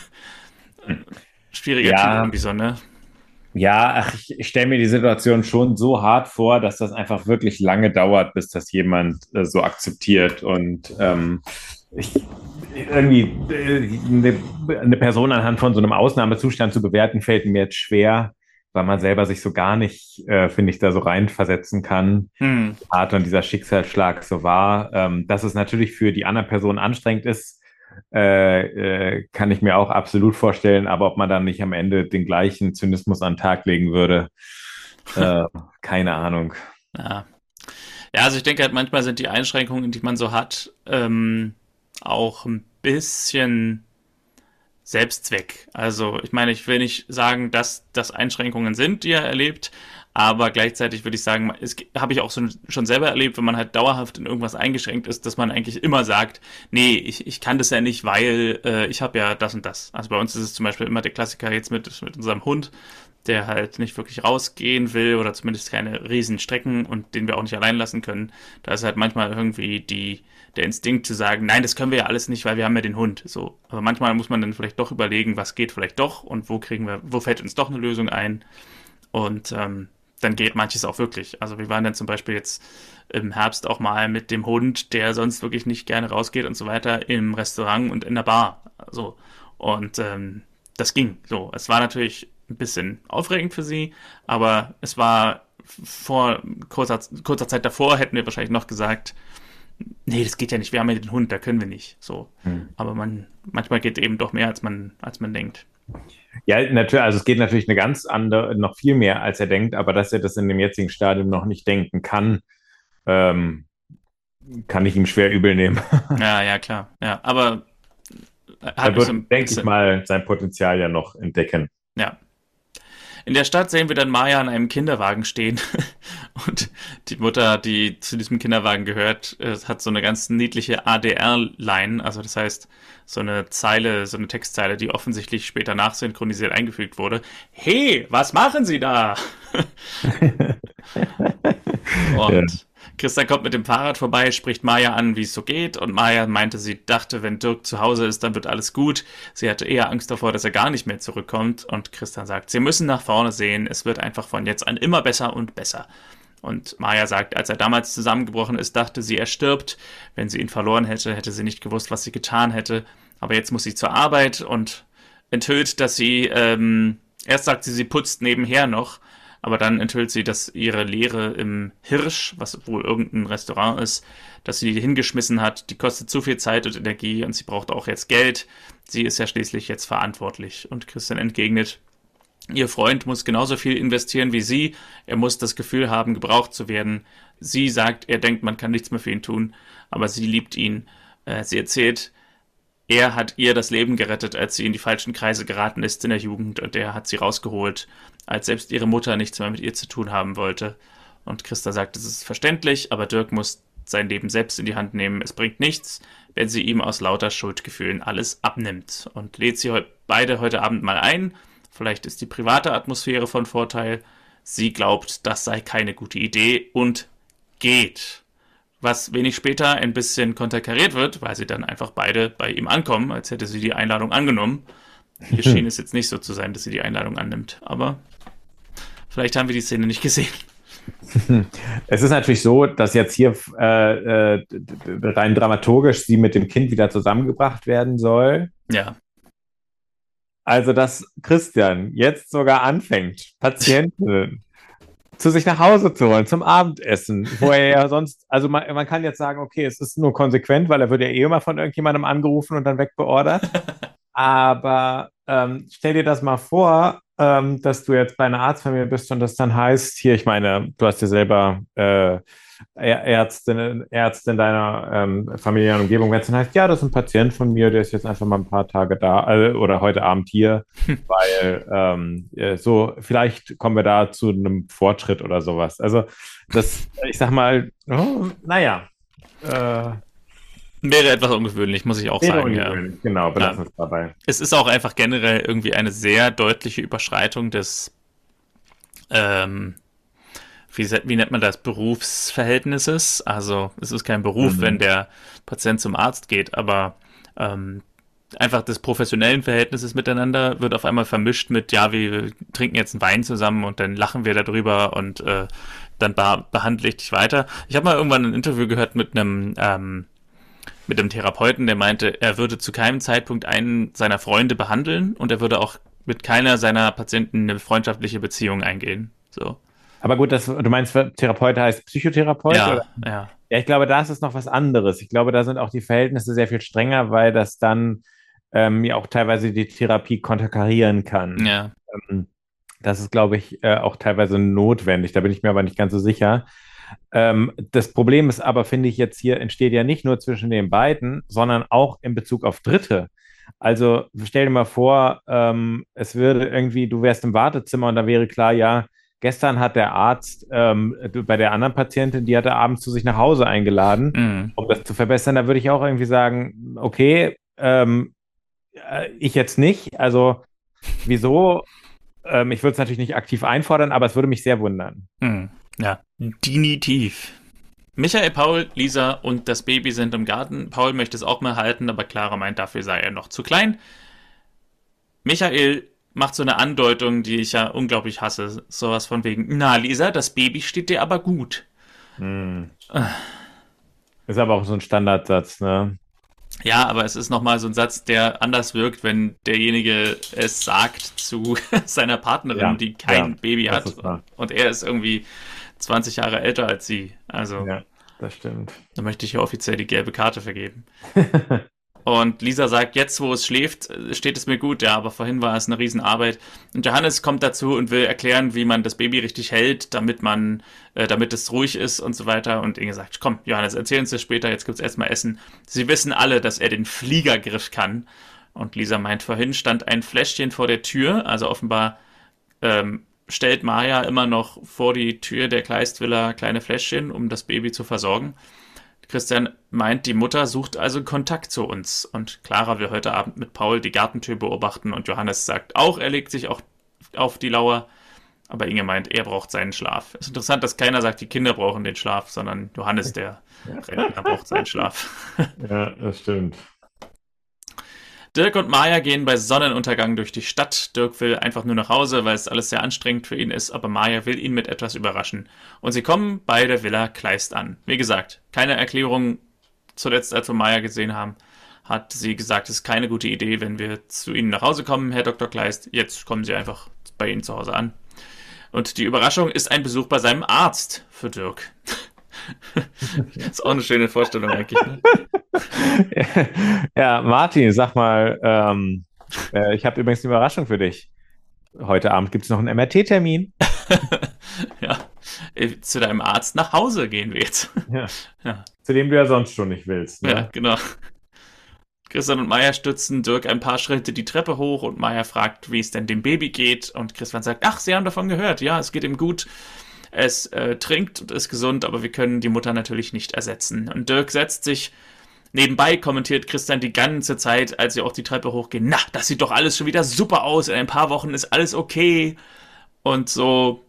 Schwieriger
ja. Typ irgendwie so, ne? Ja, ach, ich, ich stelle mir die Situation schon so hart vor, dass das einfach wirklich lange dauert, bis das jemand äh, so akzeptiert. Und ähm, ich, irgendwie äh, eine, eine, Person anhand von so einem Ausnahmezustand zu bewerten, fällt mir jetzt schwer, weil man selber sich so gar nicht, äh, finde ich, da so reinversetzen kann. Hm. Hart und dieser Schicksalsschlag so war. Ähm, dass es natürlich für die andere Person anstrengend ist, äh, äh, kann ich mir auch absolut vorstellen, aber ob man dann nicht am Ende den gleichen Zynismus an den Tag legen würde, äh, keine Ahnung.
Ja. ja, also ich denke halt, manchmal sind die Einschränkungen, die man so hat, ähm, auch ein bisschen Selbstzweck. Also ich meine, ich will nicht sagen, dass das Einschränkungen sind, die er erlebt, aber gleichzeitig würde ich sagen, es habe ich auch so, schon selber erlebt, wenn man halt dauerhaft in irgendwas eingeschränkt ist, dass man eigentlich immer sagt, nee, ich, ich kann das ja nicht, weil äh, ich habe ja das und das. Also bei uns ist es zum Beispiel immer der Klassiker jetzt mit, mit unserem Hund, der halt nicht wirklich rausgehen will oder zumindest keine riesen Strecken und den wir auch nicht allein lassen können. Da ist halt manchmal irgendwie die, der Instinkt zu sagen, nein, das können wir ja alles nicht, weil wir haben ja den Hund. So. Aber manchmal muss man dann vielleicht doch überlegen, was geht vielleicht doch und wo kriegen wir, wo fällt uns doch eine Lösung ein. Und ähm, dann geht manches auch wirklich. Also wir waren dann zum Beispiel jetzt im Herbst auch mal mit dem Hund, der sonst wirklich nicht gerne rausgeht und so weiter, im Restaurant und in der Bar. So. Und ähm, das ging. So. Es war natürlich ein bisschen aufregend für sie, aber es war vor kurzer, kurzer Zeit davor hätten wir wahrscheinlich noch gesagt, nee, das geht ja nicht, wir haben ja den Hund, da können wir nicht. So. Hm. Aber man, manchmal geht eben doch mehr, als man, als man denkt.
Ja, natürlich, also es geht natürlich eine ganz andere, noch viel mehr, als er denkt, aber dass er das in dem jetzigen Stadium noch nicht denken kann, ähm, kann ich ihm schwer übel nehmen.
Ja, ja, klar. Ja, aber
er wird, denke ich mal, sein Potenzial ja noch entdecken.
In der Stadt sehen wir dann Maya an einem Kinderwagen stehen und die Mutter, die zu diesem Kinderwagen gehört, äh, hat so eine ganz niedliche ADR-Line, also das heißt so eine Zeile, so eine Textzeile, die offensichtlich später nachsynchronisiert eingefügt wurde. Hey, was machen Sie da? und. Christian kommt mit dem Fahrrad vorbei, spricht Maya an, wie es so geht. Und Maya meinte, sie dachte, wenn Dirk zu Hause ist, dann wird alles gut. Sie hatte eher Angst davor, dass er gar nicht mehr zurückkommt. Und Christian sagt, sie müssen nach vorne sehen. Es wird einfach von jetzt an immer besser und besser. Und Maya sagt, als er damals zusammengebrochen ist, dachte sie, er stirbt. Wenn sie ihn verloren hätte, hätte sie nicht gewusst, was sie getan hätte. Aber jetzt muss sie zur Arbeit und enthüllt, dass sie, ähm, erst sagt sie, sie putzt nebenher noch aber dann enthüllt sie, dass ihre Lehre im Hirsch, was wohl irgendein Restaurant ist, dass sie die hingeschmissen hat. Die kostet zu viel Zeit und Energie und sie braucht auch jetzt Geld. Sie ist ja schließlich jetzt verantwortlich. Und Christian entgegnet, ihr Freund muss genauso viel investieren wie sie. Er muss das Gefühl haben, gebraucht zu werden. Sie sagt, er denkt, man kann nichts mehr für ihn tun, aber sie liebt ihn. Äh, sie erzählt, er hat ihr das Leben gerettet, als sie in die falschen Kreise geraten ist in der Jugend und er hat sie rausgeholt, als selbst ihre Mutter nichts mehr mit ihr zu tun haben wollte. Und Christa sagt, es ist verständlich, aber Dirk muss sein Leben selbst in die Hand nehmen. Es bringt nichts, wenn sie ihm aus lauter Schuldgefühlen alles abnimmt. Und lädt sie beide heute Abend mal ein. Vielleicht ist die private Atmosphäre von Vorteil. Sie glaubt, das sei keine gute Idee und geht. was wenig später ein bisschen konterkariert wird, weil sie dann einfach beide bei ihm ankommen, als hätte sie die Einladung angenommen. Hier schien es jetzt nicht so zu sein, dass sie die Einladung annimmt, aber vielleicht haben wir die Szene nicht gesehen.
Es ist natürlich so, dass jetzt hier äh, äh, rein dramaturgisch sie mit dem Kind wieder zusammengebracht werden soll.
Ja.
Also, dass Christian jetzt sogar anfängt, Patienten zu sich nach Hause zu holen, zum Abendessen, wo er ja sonst, also man, man kann jetzt sagen, okay, es ist nur konsequent, weil er wird ja eh immer von irgendjemandem angerufen und dann wegbeordert. Aber ähm, stell dir das mal vor, ähm, dass du jetzt bei einer Arztfamilie bist und das dann heißt, hier, ich meine, du hast ja selber äh, Ärztin, Ärztin deiner ähm, familiären Umgebung, wenn es dann heißt, ja, das ist ein Patient von mir, der ist jetzt einfach mal ein paar Tage da äh, oder heute Abend hier, weil ähm, äh, so, vielleicht kommen wir da zu einem Fortschritt oder sowas. Also, das, ich sag mal, oh, naja. Äh,
Wäre etwas ungewöhnlich, muss ich auch Wäre sagen. Ja.
Genau, belassen ja. es dabei.
Es ist auch einfach generell irgendwie eine sehr deutliche Überschreitung des ähm, wie, wie nennt man das, Berufsverhältnisses. Also es ist kein Beruf, mhm. wenn der Patient zum Arzt geht, aber ähm, einfach des professionellen Verhältnisses miteinander wird auf einmal vermischt mit, ja, wir trinken jetzt einen Wein zusammen und dann lachen wir darüber und äh, dann behandle ich dich weiter. Ich habe mal irgendwann ein Interview gehört mit einem ähm, mit einem Therapeuten, der meinte, er würde zu keinem Zeitpunkt einen seiner Freunde behandeln und er würde auch mit keiner seiner Patienten eine freundschaftliche Beziehung eingehen. So.
Aber gut, das, du meinst, Therapeut heißt Psychotherapeut?
Ja, oder? ja.
Ja, ich glaube, da ist es noch was anderes. Ich glaube, da sind auch die Verhältnisse sehr viel strenger, weil das dann ähm, ja auch teilweise die Therapie konterkarieren kann.
Ja.
Ähm, das ist, glaube ich, äh, auch teilweise notwendig. Da bin ich mir aber nicht ganz so sicher. Ähm, das Problem ist aber, finde ich, jetzt hier entsteht ja nicht nur zwischen den beiden, sondern auch in Bezug auf Dritte. Also stell dir mal vor, ähm, es würde irgendwie, du wärst im Wartezimmer und da wäre klar, ja, Gestern hat der Arzt ähm, bei der anderen Patientin, die hatte abends zu sich nach Hause eingeladen, mhm. um das zu verbessern. Da würde ich auch irgendwie sagen, okay, ähm, äh, ich jetzt nicht. Also wieso? Ähm, ich würde es natürlich nicht aktiv einfordern, aber es würde mich sehr wundern.
Mhm. Ja, definitiv. Michael, Paul, Lisa und das Baby sind im Garten. Paul möchte es auch mal halten, aber Clara meint, dafür sei er noch zu klein. Michael macht so eine Andeutung, die ich ja unglaublich hasse. Sowas von wegen, na Lisa, das Baby steht dir aber gut. Hm.
Ist aber auch so ein Standardsatz, ne?
Ja, aber es ist nochmal so ein Satz, der anders wirkt, wenn derjenige es sagt zu seiner Partnerin, ja, die kein ja, Baby hat. Und er ist irgendwie 20 Jahre älter als sie. Also.
Ja, das stimmt.
Da möchte ich hier offiziell die gelbe Karte vergeben. Und Lisa sagt, jetzt wo es schläft, steht es mir gut, ja, aber vorhin war es eine Riesenarbeit. Und Johannes kommt dazu und will erklären, wie man das Baby richtig hält, damit man, äh, damit es ruhig ist und so weiter. Und Inge sagt, komm, Johannes, erzähl uns das später, jetzt gibt's erstmal Essen. Sie wissen alle, dass er den Fliegergriff kann. Und Lisa meint, vorhin stand ein Fläschchen vor der Tür, also offenbar ähm, stellt Maya immer noch vor die Tür der Kleistvilla kleine Fläschchen, um das Baby zu versorgen. Christian meint, die Mutter sucht also Kontakt zu uns. Und Clara will heute Abend mit Paul die Gartentür beobachten und Johannes sagt auch, er legt sich auch auf die Lauer. Aber Inge meint, er braucht seinen Schlaf. Es ist interessant, dass keiner sagt, die Kinder brauchen den Schlaf, sondern Johannes, der Rentner, braucht seinen Schlaf.
Ja, das stimmt.
Dirk und Maya gehen bei Sonnenuntergang durch die Stadt. Dirk will einfach nur nach Hause, weil es alles sehr anstrengend für ihn ist, aber Maya will ihn mit etwas überraschen. Und sie kommen bei der Villa Kleist an. Wie gesagt, keine Erklärung zuletzt, als wir Maya gesehen haben, hat sie gesagt, es ist keine gute Idee, wenn wir zu Ihnen nach Hause kommen, Herr Dr. Kleist. Jetzt kommen Sie einfach bei Ihnen zu Hause an. Und die Überraschung ist ein Besuch bei seinem Arzt für Dirk. das ist auch eine schöne Vorstellung eigentlich. Ne?
ja, Martin, sag mal, ähm, äh, ich habe übrigens eine Überraschung für dich. Heute Abend gibt es noch einen MRT-Termin.
ja, äh, zu deinem Arzt nach Hause gehen wir jetzt.
Ja. ja. Zu dem du ja sonst schon nicht willst.
Ne? Ja, genau. Christian und Maya stützen Dirk ein paar Schritte die Treppe hoch und Maya fragt, wie es denn dem Baby geht. Und Christian sagt, ach, sie haben davon gehört. Ja, es geht ihm gut. Es äh, trinkt und ist gesund, aber wir können die Mutter natürlich nicht ersetzen. Und Dirk setzt sich Nebenbei kommentiert Christian die ganze Zeit, als sie auch die Treppe hochgehen, na, das sieht doch alles schon wieder super aus, in ein paar Wochen ist alles okay. Und so.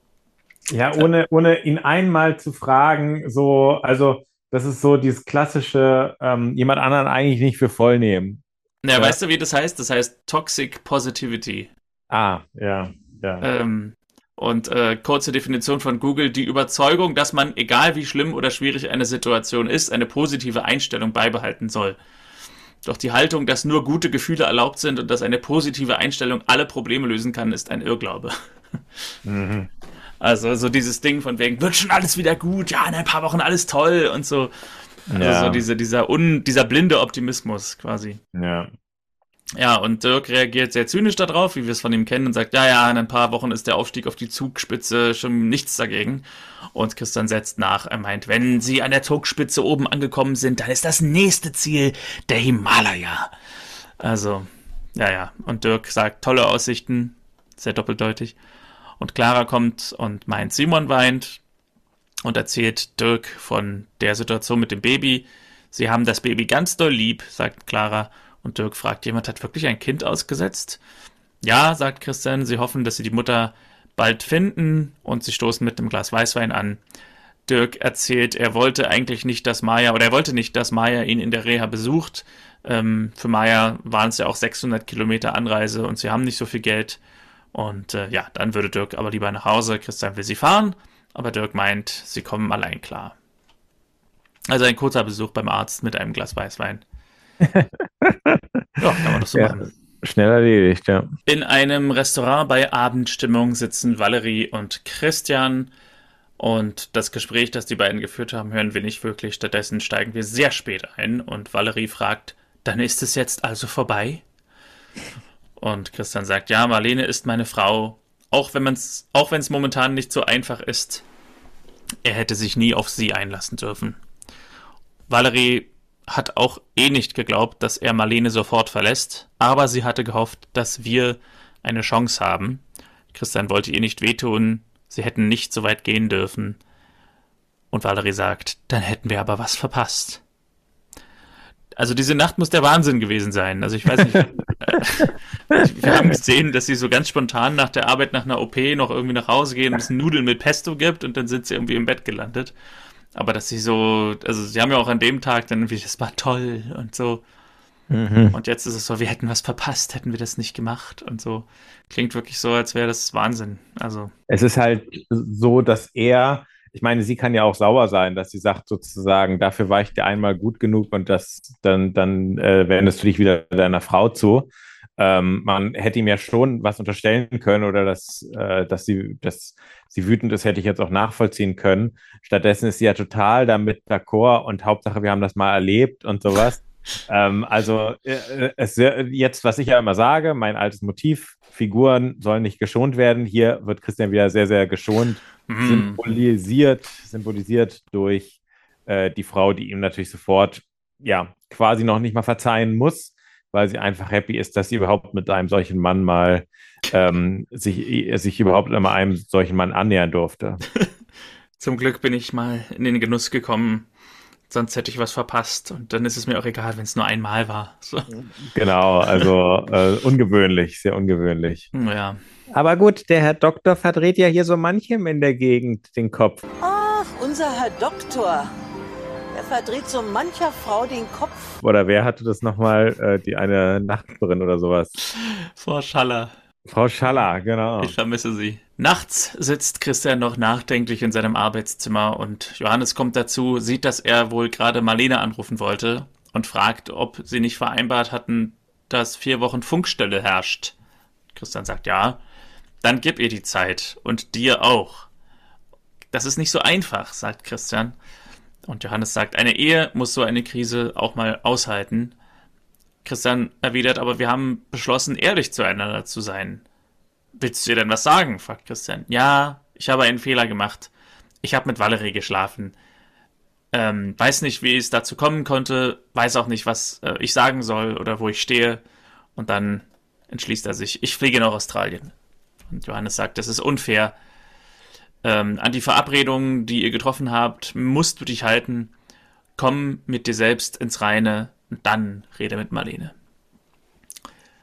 Ja, ohne, ohne ihn einmal zu fragen, so, also das ist so dieses klassische, ähm, jemand anderen eigentlich nicht für voll nehmen.
Ja, ja, weißt du, wie das heißt? Das heißt Toxic Positivity.
Ah, ja, ja.
Ähm, und äh, kurze Definition von Google, die Überzeugung, dass man, egal wie schlimm oder schwierig eine Situation ist, eine positive Einstellung beibehalten soll. Doch die Haltung, dass nur gute Gefühle erlaubt sind und dass eine positive Einstellung alle Probleme lösen kann, ist ein Irrglaube. Mhm. Also so dieses Ding von wegen, wird schon alles wieder gut, ja, in ein paar Wochen alles toll und so. Also ja. so diese, dieser, un, dieser blinde Optimismus quasi.
Ja.
Ja, und Dirk reagiert sehr zynisch darauf, wie wir es von ihm kennen, und sagt, ja, ja, in ein paar Wochen ist der Aufstieg auf die Zugspitze schon nichts dagegen. Und Christian setzt nach, er meint, wenn sie an der Zugspitze oben angekommen sind, dann ist das nächste Ziel der Himalaya. Also, ja, ja. Und Dirk sagt, tolle Aussichten, sehr doppeldeutig. Und Clara kommt und meint, Simon weint und erzählt Dirk von der Situation mit dem Baby. Sie haben das Baby ganz doll lieb, sagt Clara. Und Dirk fragt, jemand hat wirklich ein Kind ausgesetzt? Ja, sagt Christian, sie hoffen, dass sie die Mutter bald finden und sie stoßen mit einem Glas Weißwein an. Dirk erzählt, er wollte eigentlich nicht, dass Maya, oder er wollte nicht, dass Maya ihn in der Reha besucht. Ähm, für Maya waren es ja auch 600 Kilometer Anreise und sie haben nicht so viel Geld. Und äh, ja, dann würde Dirk aber lieber nach Hause. Christian will sie fahren, aber Dirk meint, sie kommen allein klar. Also ein kurzer Besuch beim Arzt mit einem Glas Weißwein.
Ja, kann man das so ja, machen. Schnell erledigt, ja.
In einem Restaurant bei Abendstimmung sitzen Valerie und Christian. Und das Gespräch, das die beiden geführt haben, hören wir nicht wirklich. Stattdessen steigen wir sehr spät ein und Valerie fragt, dann ist es jetzt also vorbei? Und Christian sagt, ja, Marlene ist meine Frau, auch wenn es auch wenn es momentan nicht so einfach ist. Er hätte sich nie auf sie einlassen dürfen. Valerie hat auch eh nicht geglaubt, dass er Marlene sofort verlässt, aber sie hatte gehofft, dass wir eine Chance haben. Christian wollte ihr nicht wehtun, sie hätten nicht so weit gehen dürfen. Und Valerie sagt, dann hätten wir aber was verpasst. Also diese Nacht muss der Wahnsinn gewesen sein. Also ich weiß nicht. wir haben gesehen, dass sie so ganz spontan nach der Arbeit nach einer OP noch irgendwie nach Hause gehen und es Nudeln mit Pesto gibt und dann sind sie irgendwie im Bett gelandet. Aber dass sie so, also sie haben ja auch an dem Tag dann irgendwie, das war toll und so. Mhm. Und jetzt ist es so, wir hätten was verpasst, hätten wir das nicht gemacht und so. Klingt wirklich so, als wäre das Wahnsinn. Also.
Es ist halt so, dass er, ich meine, sie kann ja auch sauer sein, dass sie sagt sozusagen, dafür war ich dir einmal gut genug und das, dann, dann äh, wendest du dich wieder deiner Frau zu. Ähm, man hätte ihm ja schon was unterstellen können oder dass, äh, dass, sie, dass sie wütend ist, hätte ich jetzt auch nachvollziehen können. Stattdessen ist sie ja total damit d'accord und Hauptsache, wir haben das mal erlebt und sowas. ähm, also äh, es, jetzt, was ich ja immer sage, mein altes Motiv, Figuren sollen nicht geschont werden. Hier wird Christian wieder sehr, sehr geschont, mm. symbolisiert, symbolisiert durch äh, die Frau, die ihm natürlich sofort ja quasi noch nicht mal verzeihen muss weil sie einfach happy ist, dass sie überhaupt mit einem solchen Mann mal ähm, sich, sich überhaupt immer einem solchen Mann annähern durfte.
Zum Glück bin ich mal in den Genuss gekommen, sonst hätte ich was verpasst und dann ist es mir auch egal, wenn es nur einmal war. So.
Genau, also äh, ungewöhnlich, sehr ungewöhnlich.
Ja.
Aber gut, der Herr Doktor verdreht ja hier so manchem in der Gegend den Kopf.
Ach, unser Herr Doktor. Er verdreht so mancher Frau den Kopf.
Oder wer hatte das nochmal? Äh, die eine Nachbarin oder sowas.
Frau Schaller.
Frau Schaller, genau.
Ich vermisse sie. Nachts sitzt Christian noch nachdenklich in seinem Arbeitszimmer und Johannes kommt dazu, sieht, dass er wohl gerade Marlene anrufen wollte und fragt, ob sie nicht vereinbart hatten, dass vier Wochen Funkstelle herrscht. Christian sagt ja. Dann gib ihr die Zeit und dir auch. Das ist nicht so einfach, sagt Christian. Und Johannes sagt, eine Ehe muss so eine Krise auch mal aushalten. Christian erwidert, aber wir haben beschlossen, ehrlich zueinander zu sein. Willst du dir denn was sagen? fragt Christian. Ja, ich habe einen Fehler gemacht. Ich habe mit Valerie geschlafen. Ähm, weiß nicht, wie es dazu kommen konnte, weiß auch nicht, was äh, ich sagen soll oder wo ich stehe. Und dann entschließt er sich, ich fliege nach Australien. Und Johannes sagt, das ist unfair ähm, an die Verabredungen, die ihr getroffen habt, musst du dich halten. Komm mit dir selbst ins Reine und dann rede mit Marlene.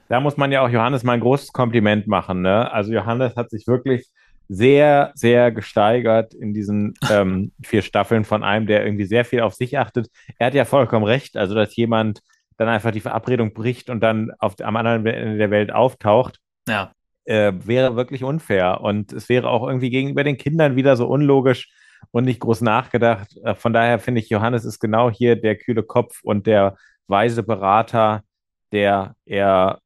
Da muss man ja auch Johannes mal ein großes Kompliment machen. Ne? Also Johannes hat sich wirklich sehr, sehr gesteigert in diesen ähm, vier Staffeln von einem, der irgendwie sehr viel auf sich achtet. Er hat ja vollkommen recht, also dass jemand dann einfach die Verabredung bricht und dann auf, am anderen Ende der Welt auftaucht.
Ja.
Äh, wäre wirklich unfair. Und es wäre auch irgendwie gegenüber den Kindern wieder so unlogisch und nicht groß nachgedacht. Äh, von daher finde ich, Johannes ist genau hier der kühle Kopf und der weise Berater, der er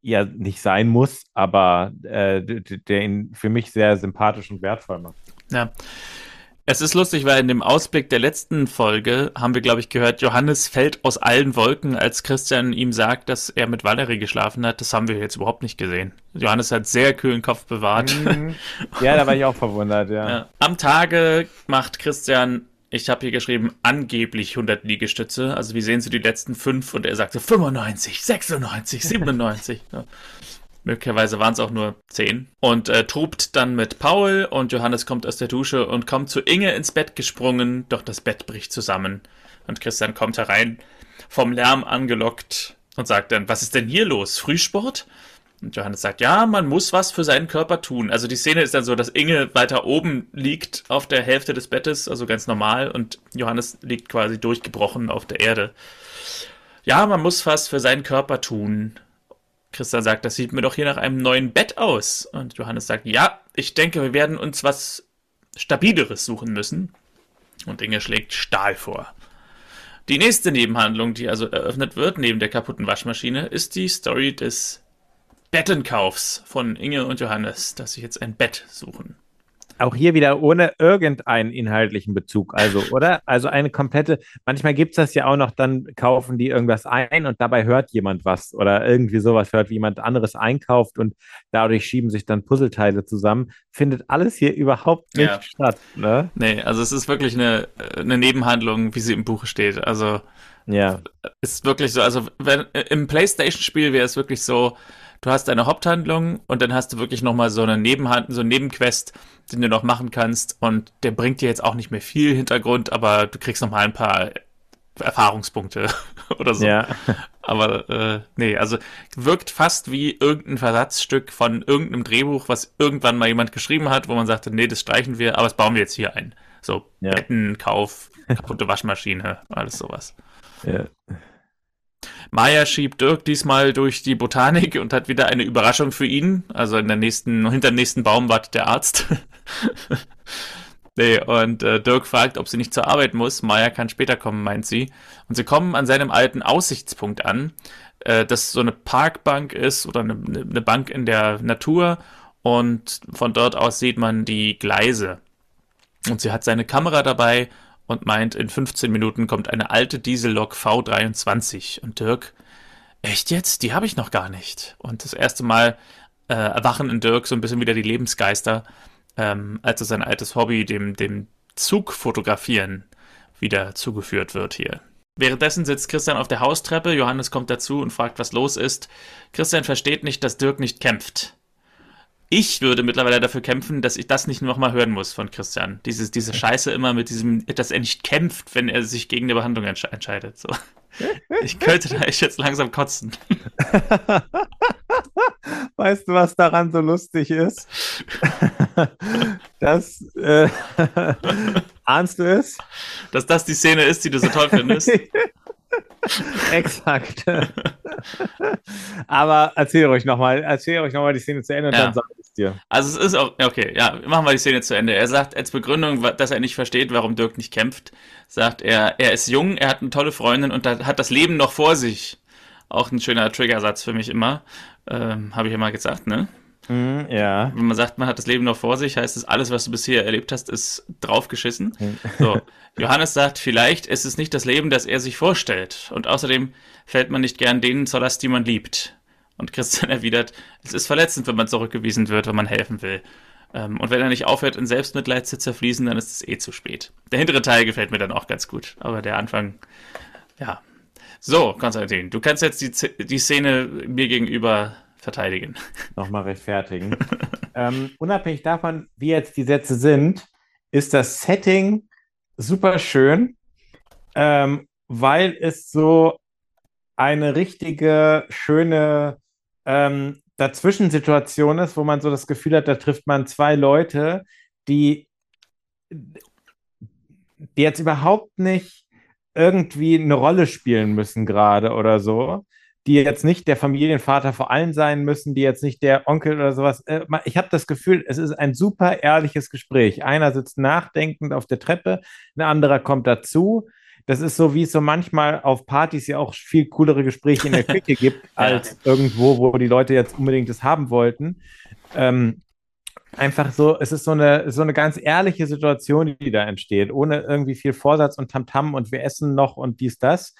ja nicht sein muss, aber äh, der ihn für mich sehr sympathisch und wertvoll macht.
Ja. Es ist lustig, weil in dem Ausblick der letzten Folge haben wir, glaube ich, gehört, Johannes fällt aus allen Wolken, als Christian ihm sagt, dass er mit Valerie geschlafen hat. Das haben wir jetzt überhaupt nicht gesehen. Johannes hat sehr kühlen Kopf bewahrt. Mhm.
Ja, da war ich auch verwundert, ja. ja.
Am Tage macht Christian ich habe hier geschrieben, angeblich 100 Liegestütze. Also wie sehen Sie die letzten fünf? Und er sagte 95, 96, 97. ja. Möglicherweise waren es auch nur 10. Und äh, tobt dann mit Paul und Johannes kommt aus der Dusche und kommt zu Inge ins Bett gesprungen, doch das Bett bricht zusammen. Und Christian kommt herein, vom Lärm angelockt und sagt dann, was ist denn hier los? Frühsport? Und Johannes sagt, ja, man muss was für seinen Körper tun. Also die Szene ist dann so, dass Inge weiter oben liegt auf der Hälfte des Bettes, also ganz normal, und Johannes liegt quasi durchgebrochen auf der Erde. Ja, man muss was für seinen Körper tun. Christian sagt, das sieht mir doch hier nach einem neuen Bett aus. Und Johannes sagt, ja, ich denke, wir werden uns was Stabileres suchen müssen. Und Inge schlägt Stahl vor. Die nächste Nebenhandlung, die also eröffnet wird, neben der kaputten Waschmaschine, ist die Story des Bettenkaufs von Inge und Johannes, dass sie jetzt ein Bett suchen.
Auch hier wieder ohne irgendeinen inhaltlichen Bezug, also, oder? Also eine komplette, manchmal gibt es das ja auch noch, dann kaufen die irgendwas ein und dabei hört jemand was oder irgendwie sowas hört, wie jemand anderes einkauft und dadurch schieben sich dann Puzzleteile zusammen. Findet alles hier überhaupt nicht ja. statt, ne?
Nee, also es ist wirklich eine, eine Nebenhandlung, wie sie im Buche steht. Also ja. ist wirklich so, also wenn, im Playstation-Spiel wäre es wirklich so, du hast eine Haupthandlung und dann hast du wirklich nochmal so eine Nebenhand, so einen Nebenquest, den du noch machen kannst und der bringt dir jetzt auch nicht mehr viel Hintergrund, aber du kriegst nochmal ein paar Erfahrungspunkte oder so. Ja. Aber äh, nee, also wirkt fast wie irgendein Versatzstück von irgendeinem Drehbuch, was irgendwann mal jemand geschrieben hat, wo man sagte, nee, das streichen wir, aber das bauen wir jetzt hier ein. So, ja. Betten, Kauf, kaputte Waschmaschine, alles sowas. Ja. Maya schiebt Dirk diesmal durch die Botanik und hat wieder eine Überraschung für ihn. Also in der nächsten, hinter dem nächsten Baum wartet der Arzt. nee, und äh, Dirk fragt, ob sie nicht zur Arbeit muss. Maya kann später kommen, meint sie. Und sie kommen an seinem alten Aussichtspunkt an, äh, das so eine Parkbank ist oder eine, eine Bank in der Natur. Und von dort aus sieht man die Gleise. Und sie hat seine Kamera dabei und meint, in 15 Minuten kommt eine alte Diesellok V23. Und Dirk, echt jetzt? Die habe ich noch gar nicht. Und das erste Mal äh, erwachen in Dirk so ein bisschen wieder die Lebensgeister, ähm, als er sein altes Hobby, dem, dem Zug fotografieren, wieder zugeführt wird hier. Währenddessen sitzt Christian auf der Haustreppe, Johannes kommt dazu und fragt, was los ist. Christian versteht nicht, dass Dirk nicht kämpft ich würde mittlerweile dafür kämpfen, dass ich das nicht nochmal hören muss von Christian. Dieses, diese Scheiße immer mit diesem, dass er nicht kämpft, wenn er sich gegen eine Behandlung entsche entscheidet. So. Ich könnte da echt jetzt langsam kotzen.
Weißt du, was daran so lustig ist? das, äh, ahnst du es?
Dass das die Szene ist, die du so toll findest.
Exakt. Aber erzähl euch nochmal, erzähl euch nochmal die Szene zu Ende und ja. dann sag dir.
Also es ist auch, okay, ja, machen wir die Szene zu Ende. Er sagt als Begründung, dass er nicht versteht, warum Dirk nicht kämpft, sagt er, er ist jung, er hat eine tolle Freundin und hat das Leben noch vor sich. Auch ein schöner Triggersatz für mich immer. Ähm, Habe ich immer gesagt, ne?
Mm, ja.
Wenn man sagt, man hat das Leben noch vor sich, heißt es, alles, was du bisher erlebt hast, ist draufgeschissen. Mhm. So. Johannes sagt, vielleicht ist es nicht das Leben, das er sich vorstellt. Und außerdem fällt man nicht gern denen zur Last, die man liebt. Und Christian erwidert, es ist verletzend, wenn man zurückgewiesen wird, wenn man helfen will. Ähm, und wenn er nicht aufhört, in Selbstmitleid zu zerfließen, dann ist es eh zu spät. Der hintere Teil gefällt mir dann auch ganz gut. Aber der Anfang, ja. So, Konstantin, du kannst jetzt die, die Szene mir gegenüber verteidigen.
Nochmal rechtfertigen. ähm, unabhängig davon, wie jetzt die Sätze sind, ist das Setting super schön, ähm, weil es so eine richtige, schöne ähm, dazwischen Situation ist, wo man so das Gefühl hat, da trifft man zwei Leute, die, die jetzt überhaupt nicht irgendwie eine Rolle spielen müssen gerade oder so, die jetzt nicht der Familienvater vor allem sein müssen, die jetzt nicht der Onkel oder sowas. Äh, ich habe das Gefühl, es ist ein super ehrliches Gespräch. Einer sitzt nachdenkend auf der Treppe, ein anderer kommt dazu. Das ist so, wie es so manchmal auf Partys ja auch viel coolere Gespräche in der Küche gibt, als ja. irgendwo, wo die Leute jetzt unbedingt das haben wollten. Ähm, einfach so, es ist so eine, so eine ganz ehrliche Situation, die da entsteht, ohne irgendwie viel Vorsatz und Tamtam -Tam und wir essen noch und dies, das.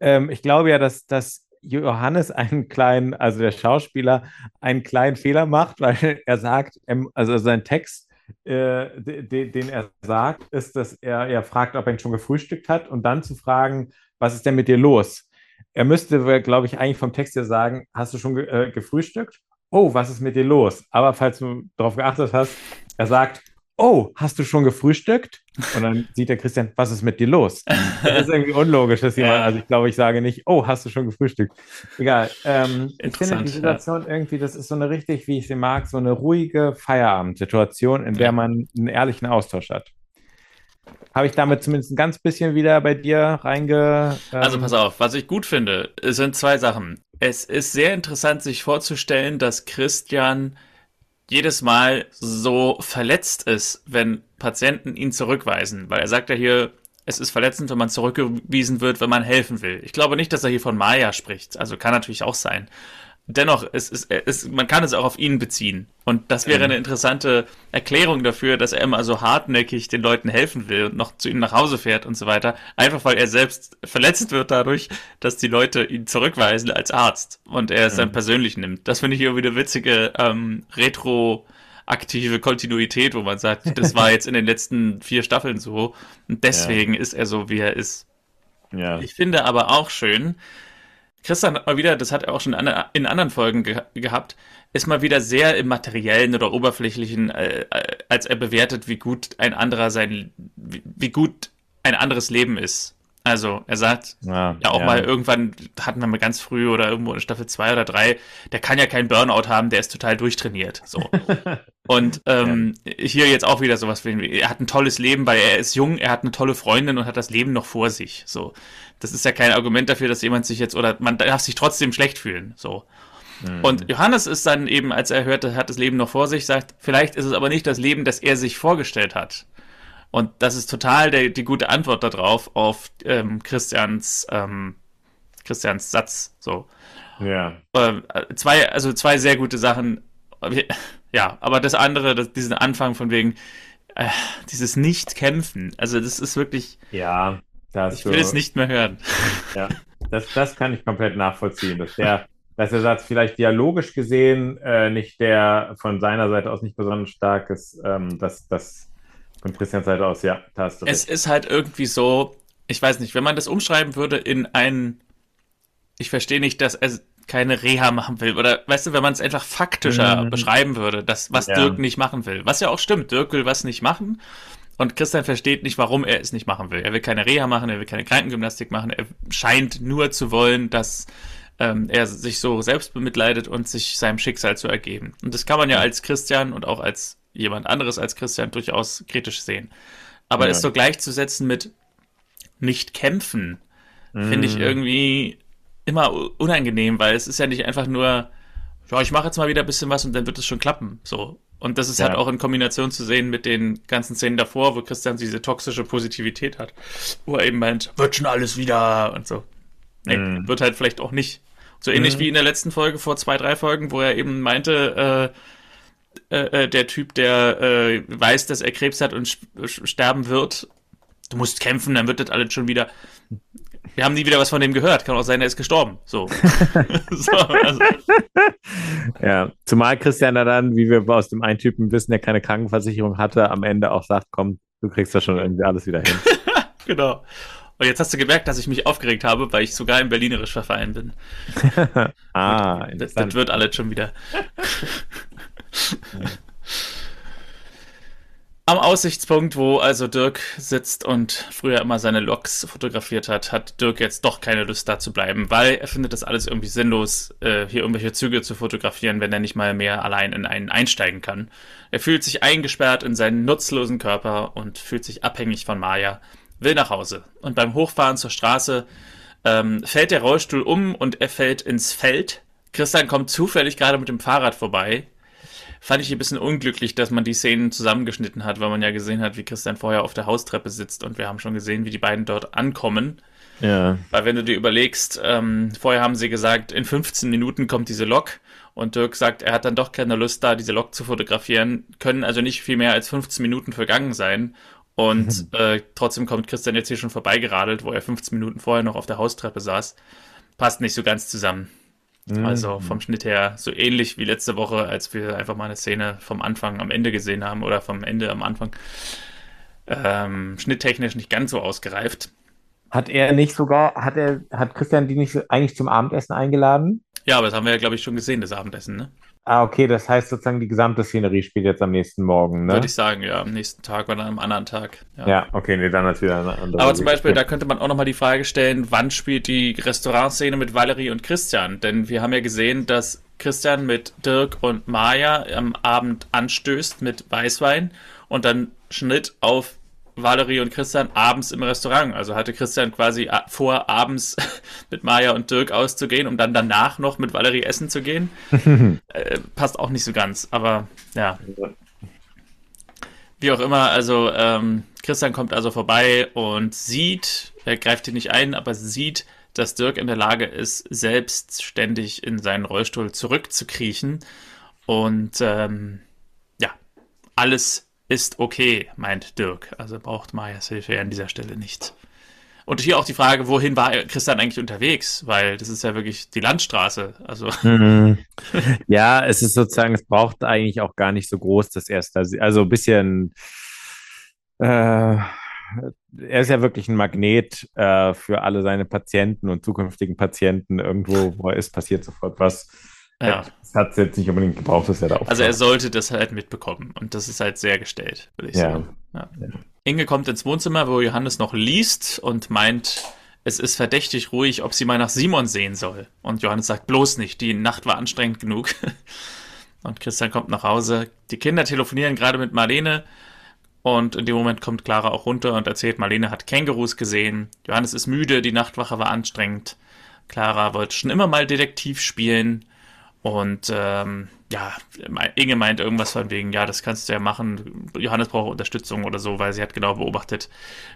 Ähm, ich glaube ja, dass, dass Johannes einen kleinen, also der Schauspieler, einen kleinen Fehler macht, weil er sagt, ähm, also sein Text, äh, den er sagt, ist, dass er, er fragt, ob er ihn schon gefrühstückt hat und dann zu fragen, was ist denn mit dir los? Er müsste, glaube ich, eigentlich vom Text her sagen, hast du schon ge äh, gefrühstückt? Oh, was ist mit dir los? Aber falls du darauf geachtet hast, er sagt, oh, hast du schon gefrühstückt? Und dann sieht der Christian, was ist mit dir los? Das ist irgendwie unlogisch, dass jemand, ja. also ich glaube, ich sage nicht, oh, hast du schon gefrühstückt? Egal. Ähm, ich finde die Situation ja. irgendwie, das ist so eine richtig, wie ich sie mag, so eine ruhige Feierabendsituation, in der ja. man einen ehrlichen Austausch hat. Habe ich damit zumindest ein ganz bisschen wieder bei dir reinge.
Ähm also pass auf, was ich gut finde, sind zwei Sachen. Es ist sehr interessant, sich vorzustellen, dass Christian jedes Mal so verletzt ist, wenn Patienten ihn zurückweisen, weil er sagt ja hier, es ist verletzend, wenn man zurückgewiesen wird, wenn man helfen will. Ich glaube nicht, dass er hier von Maya spricht. Also kann natürlich auch sein dennoch, es ist, es, man kann es auch auf ihn beziehen. Und das wäre eine interessante Erklärung dafür, dass er immer so hartnäckig den Leuten helfen will und noch zu ihnen nach Hause fährt und so weiter. Einfach weil er selbst verletzt wird dadurch, dass die Leute ihn zurückweisen als Arzt und er es mhm. dann persönlich nimmt. Das finde ich irgendwie eine witzige ähm, Retro- aktive Kontinuität, wo man sagt, das war jetzt in den letzten vier Staffeln so und deswegen ja. ist er so, wie er ist. Ja. Ich finde aber auch schön, Christian hat mal wieder, das hat er auch schon in anderen Folgen ge gehabt, ist mal wieder sehr im materiellen oder oberflächlichen, äh, äh, als er bewertet, wie gut ein anderer sein, wie, wie gut ein anderes Leben ist. Also er sagt ja, ja auch ja. mal irgendwann, hatten wir mal ganz früh oder irgendwo in Staffel 2 oder 3, der kann ja keinen Burnout haben, der ist total durchtrainiert. So. und ähm, ja. hier jetzt auch wieder sowas wie, er hat ein tolles Leben, weil er ist jung, er hat eine tolle Freundin und hat das Leben noch vor sich. So. Das ist ja kein Argument dafür, dass jemand sich jetzt, oder man darf sich trotzdem schlecht fühlen. So. Mhm. Und Johannes ist dann eben, als er hört, er hat das Leben noch vor sich, sagt, vielleicht ist es aber nicht das Leben, das er sich vorgestellt hat. Und das ist total der, die gute Antwort darauf, auf ähm, Christians, ähm, Christians Satz. So.
Ja.
Äh, zwei, also zwei sehr gute Sachen. Ja, aber das andere, das, diesen Anfang von wegen, äh, dieses Nicht-Kämpfen, also das ist wirklich.
Ja,
das Ich will es nicht mehr hören.
Ja, das, das kann ich komplett nachvollziehen, dass der, dass der Satz vielleicht dialogisch gesehen äh, nicht der von seiner Seite aus nicht besonders stark ist, ähm, dass das von Christians Seite aus, ja,
da hast du recht. Es ist halt irgendwie so, ich weiß nicht, wenn man das umschreiben würde in ein, ich verstehe nicht, dass er keine Reha machen will. Oder weißt du, wenn man es einfach faktischer mhm. beschreiben würde, das, was ja. Dirk nicht machen will. Was ja auch stimmt, Dirk will was nicht machen. Und Christian versteht nicht, warum er es nicht machen will. Er will keine Reha machen, er will keine Krankengymnastik machen. Er scheint nur zu wollen, dass ähm, er sich so selbst bemitleidet und sich seinem Schicksal zu ergeben. Und das kann man ja als Christian und auch als jemand anderes als Christian durchaus kritisch sehen. Aber ja. es so gleichzusetzen mit nicht kämpfen, mm. finde ich mhm. irgendwie immer unangenehm, weil es ist ja nicht einfach nur, ja, ich mache jetzt mal wieder ein bisschen was und dann wird es schon klappen. So. Und das ist ja. halt auch in Kombination zu sehen mit den ganzen Szenen davor, wo Christian diese toxische Positivität hat, wo er eben meint, wird schon alles wieder und so. Nee, mm. wird halt vielleicht auch nicht. So ähnlich mm. wie in der letzten Folge vor zwei, drei Folgen, wo er eben meinte, äh, äh, äh, der Typ, der äh, weiß, dass er Krebs hat und sterben wird. Du musst kämpfen, dann wird das alles schon wieder. Wir haben nie wieder was von dem gehört. Kann auch sein, er ist gestorben. So. so
also. Ja, zumal Christian da dann, wie wir aus dem einen Typen wissen, der keine Krankenversicherung hatte, am Ende auch sagt, komm, du kriegst das schon irgendwie alles wieder hin.
genau. Und jetzt hast du gemerkt, dass ich mich aufgeregt habe, weil ich sogar im Berlinerisch verfallen bin. ah, das, das wird alles schon wieder. Am Aussichtspunkt, wo also Dirk sitzt und früher immer seine Loks fotografiert hat, hat Dirk jetzt doch keine Lust da zu bleiben, weil er findet das alles irgendwie sinnlos, äh, hier irgendwelche Züge zu fotografieren, wenn er nicht mal mehr allein in einen einsteigen kann. Er fühlt sich eingesperrt in seinen nutzlosen Körper und fühlt sich abhängig von Maya, will nach Hause. Und beim Hochfahren zur Straße ähm, fällt der Rollstuhl um und er fällt ins Feld. Christian kommt zufällig gerade mit dem Fahrrad vorbei fand ich ein bisschen unglücklich, dass man die Szenen zusammengeschnitten hat, weil man ja gesehen hat, wie Christian vorher auf der Haustreppe sitzt und wir haben schon gesehen, wie die beiden dort ankommen. Ja. Weil wenn du dir überlegst, ähm, vorher haben sie gesagt, in 15 Minuten kommt diese Lok und Dirk sagt, er hat dann doch keine Lust da, diese Lok zu fotografieren, können also nicht viel mehr als 15 Minuten vergangen sein und äh, trotzdem kommt Christian jetzt hier schon vorbeigeradelt, wo er 15 Minuten vorher noch auf der Haustreppe saß. Passt nicht so ganz zusammen. Mhm. Also vom Schnitt her so ähnlich wie letzte Woche, als wir einfach mal eine Szene vom Anfang am Ende gesehen haben oder vom Ende am Anfang. Ähm, schnitttechnisch nicht ganz so ausgereift.
Hat er nicht sogar, hat er, hat Christian die nicht eigentlich zum Abendessen eingeladen?
Ja, aber das haben wir ja, glaube ich, schon gesehen, das Abendessen, ne?
Ah, okay, das heißt sozusagen, die gesamte Szenerie spielt jetzt am nächsten Morgen, ne?
Würde ich sagen, ja, am nächsten Tag oder am anderen Tag.
Ja, ja okay, nee, dann natürlich eine
andere. Aber zum Beispiel, da könnte man auch nochmal die Frage stellen, wann spielt die Restaurantszene mit Valerie und Christian? Denn wir haben ja gesehen, dass Christian mit Dirk und Maja am Abend anstößt mit Weißwein und dann Schnitt auf Valerie und Christian abends im Restaurant. Also hatte Christian quasi vor, abends mit Maja und Dirk auszugehen, um dann danach noch mit Valerie essen zu gehen. äh, passt auch nicht so ganz, aber ja. Wie auch immer, also ähm, Christian kommt also vorbei und sieht, er greift ihn nicht ein, aber sieht, dass Dirk in der Lage ist, selbstständig in seinen Rollstuhl zurückzukriechen. Und ähm, ja, alles ist okay, meint Dirk. Also braucht Majas Hilfe an dieser Stelle nicht. Und hier auch die Frage, wohin war Christian eigentlich unterwegs? Weil das ist ja wirklich die Landstraße. Also. Mhm.
Ja, es ist sozusagen, es braucht eigentlich auch gar nicht so groß das erste. Also ein bisschen. Äh, er ist ja wirklich ein Magnet äh, für alle seine Patienten und zukünftigen Patienten. Irgendwo, wo er ist, passiert sofort was. Ja. Das hat es jetzt nicht unbedingt gebraucht, dass er da
Also er sollte das halt mitbekommen und das ist halt sehr gestellt, würde ich ja. sagen. Ja. ja. Inge kommt ins Wohnzimmer, wo Johannes noch liest und meint, es ist verdächtig ruhig, ob sie mal nach Simon sehen soll. Und Johannes sagt bloß nicht, die Nacht war anstrengend genug. Und Christian kommt nach Hause. Die Kinder telefonieren gerade mit Marlene. Und in dem Moment kommt Clara auch runter und erzählt, Marlene hat Kängurus gesehen. Johannes ist müde, die Nachtwache war anstrengend. Clara wollte schon immer mal Detektiv spielen. Und ähm, ja, Inge meint irgendwas von wegen, ja, das kannst du ja machen. Johannes braucht Unterstützung oder so, weil sie hat genau beobachtet,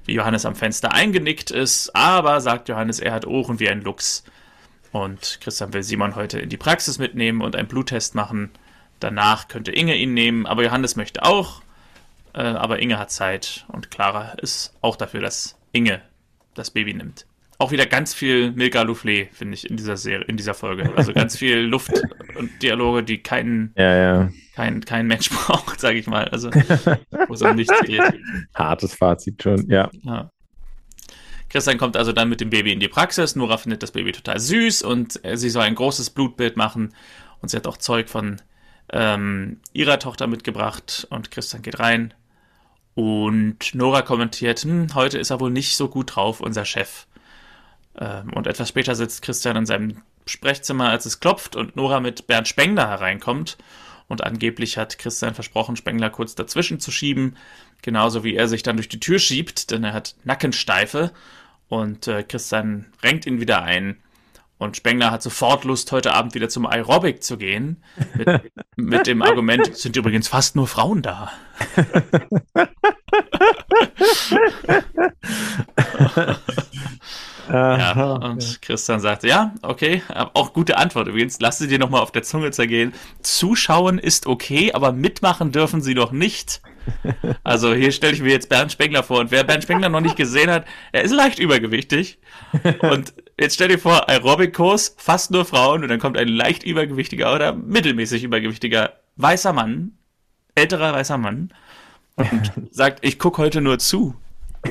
wie Johannes am Fenster eingenickt ist. Aber, sagt Johannes, er hat Ohren wie ein Luchs. Und Christian will Simon heute in die Praxis mitnehmen und einen Bluttest machen. Danach könnte Inge ihn nehmen, aber Johannes möchte auch. Äh, aber Inge hat Zeit und Clara ist auch dafür, dass Inge das Baby nimmt auch wieder ganz viel Milka Louflé, finde ich, in dieser Serie, in dieser Folge. Also ganz viel Luft und Dialoge, die kein, ja, ja. kein, kein Mensch braucht, sage ich mal. Also, wo es um nichts
geht. Hartes Fazit schon, ja. ja.
Christian kommt also dann mit dem Baby in die Praxis. Nora findet das Baby total süß und sie soll ein großes Blutbild machen. Und sie hat auch Zeug von ähm, ihrer Tochter mitgebracht. Und Christian geht rein. Und Nora kommentiert, hm, heute ist er wohl nicht so gut drauf, unser Chef. Ähm, und etwas später sitzt Christian in seinem Sprechzimmer, als es klopft und Nora mit Bernd Spengler hereinkommt. Und angeblich hat Christian versprochen, Spengler kurz dazwischen zu schieben. Genauso wie er sich dann durch die Tür schiebt, denn er hat Nackensteife. Und äh, Christian renkt ihn wieder ein. Und Spengler hat sofort Lust, heute Abend wieder zum Aerobic zu gehen. Mit, mit dem Argument, es sind übrigens fast nur Frauen da. Ja, und Christian sagte, ja, okay, auch gute Antwort übrigens. Lass sie dir nochmal auf der Zunge zergehen. Zuschauen ist okay, aber mitmachen dürfen sie doch nicht. Also hier stelle ich mir jetzt Bernd Spengler vor. Und wer Bernd Spengler noch nicht gesehen hat, er ist leicht übergewichtig. Und jetzt stell dir vor, Aerobic-Kurs, fast nur Frauen. Und dann kommt ein leicht übergewichtiger oder mittelmäßig übergewichtiger weißer Mann, älterer weißer Mann, und sagt, ich gucke heute nur zu.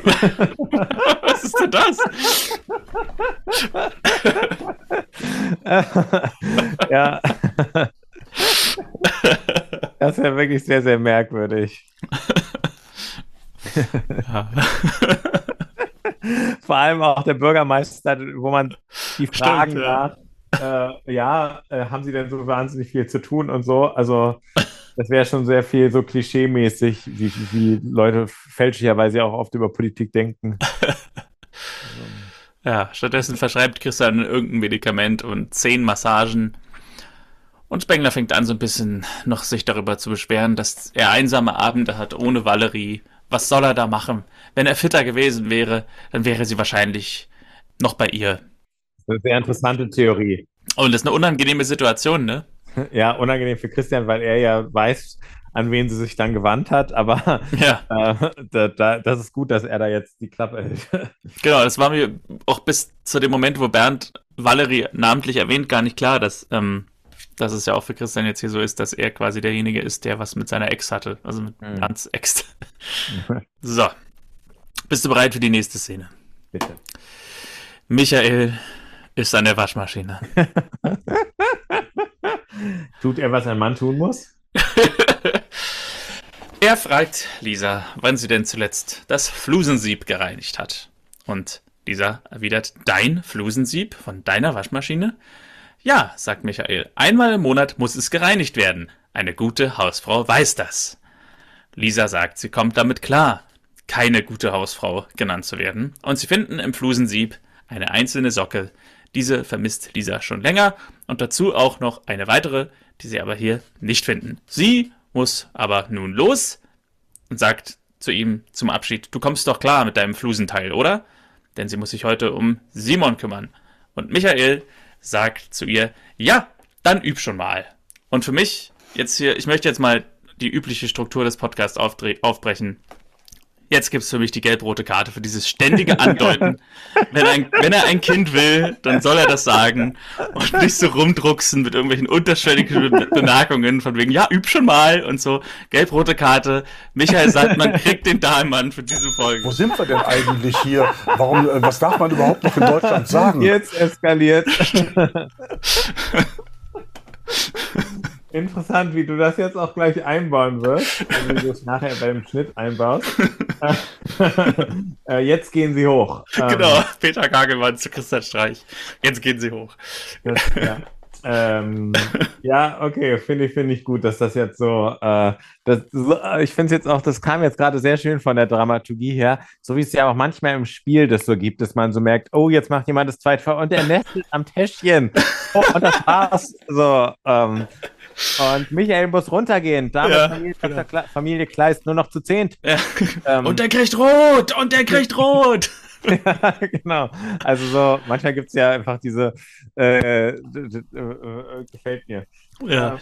Was ist denn das?
ja. Das ist ja wirklich sehr, sehr merkwürdig. Vor allem auch der Bürgermeister, wo man die Fragen Stimmt, ja. nach, äh, ja, äh, haben sie denn so wahnsinnig viel zu tun und so. Also das wäre schon sehr viel so klischee-mäßig, wie, wie Leute fälschlicherweise auch oft über Politik denken.
ja, stattdessen verschreibt Christian irgendein Medikament und zehn Massagen. Und Spengler fängt an, so ein bisschen noch sich darüber zu beschweren, dass er einsame Abende hat ohne Valerie. Was soll er da machen? Wenn er fitter gewesen wäre, dann wäre sie wahrscheinlich noch bei ihr.
Das ist eine sehr interessante Theorie.
Und das ist eine unangenehme Situation, ne?
Ja, unangenehm für Christian, weil er ja weiß, an wen sie sich dann gewandt hat, aber ja. äh, da, da, das ist gut, dass er da jetzt die Klappe hält.
Genau, das war mir auch bis zu dem Moment, wo Bernd Valerie namentlich erwähnt, gar nicht klar, dass, ähm, dass es ja auch für Christian jetzt hier so ist, dass er quasi derjenige ist, der was mit seiner Ex hatte, also mit mhm. Bernds Ex. so, bist du bereit für die nächste Szene?
Bitte.
Michael ist an der Waschmaschine.
Tut er, was ein Mann tun muss?
er fragt Lisa, wann sie denn zuletzt das Flusensieb gereinigt hat. Und Lisa erwidert, dein Flusensieb von deiner Waschmaschine? Ja, sagt Michael, einmal im Monat muss es gereinigt werden. Eine gute Hausfrau weiß das. Lisa sagt, sie kommt damit klar, keine gute Hausfrau genannt zu werden. Und sie finden im Flusensieb eine einzelne Socke, diese vermisst Lisa schon länger und dazu auch noch eine weitere, die sie aber hier nicht finden. Sie muss aber nun los und sagt zu ihm zum Abschied, du kommst doch klar mit deinem Flusenteil, oder? Denn sie muss sich heute um Simon kümmern. Und Michael sagt zu ihr, ja, dann üb schon mal. Und für mich, jetzt hier, ich möchte jetzt mal die übliche Struktur des Podcasts aufbrechen. Jetzt gibt es für mich die gelb-rote Karte für dieses ständige Andeuten. wenn, ein, wenn er ein Kind will, dann soll er das sagen und nicht so rumdrucksen mit irgendwelchen unterschwelligen Bemerkungen von wegen, ja, üb schon mal und so. Gelb-rote Karte. Michael sagt, man kriegt den Dahlmann für diese Folge.
Wo sind wir denn eigentlich hier? Warum, äh, was darf man überhaupt noch in Deutschland sagen?
Jetzt eskaliert. Interessant, wie du das jetzt auch gleich einbauen wirst, wenn du es nachher beim Schnitt einbaust. äh, jetzt gehen sie hoch.
Genau, ähm, Peter Kagelmann zu Christian Streich. Jetzt gehen sie hoch.
Das, ja. ähm, ja, okay, finde ich, finde ich gut, dass das jetzt so, äh, das, so ich finde es jetzt auch, das kam jetzt gerade sehr schön von der Dramaturgie her, so wie es ja auch manchmal im Spiel das so gibt, dass man so merkt, oh, jetzt macht jemand das zweite und der nestelt am Täschchen. Oh, und das war's. So, ähm, und Michael muss runtergehen. Damit ja, Familie, genau. Kle Familie Kleist nur noch zu zehnt. Ja.
Ähm, und der kriegt rot! Und der kriegt rot!
ja, genau. Also so, manchmal gibt es ja einfach diese äh, äh, gefällt mir. Ja.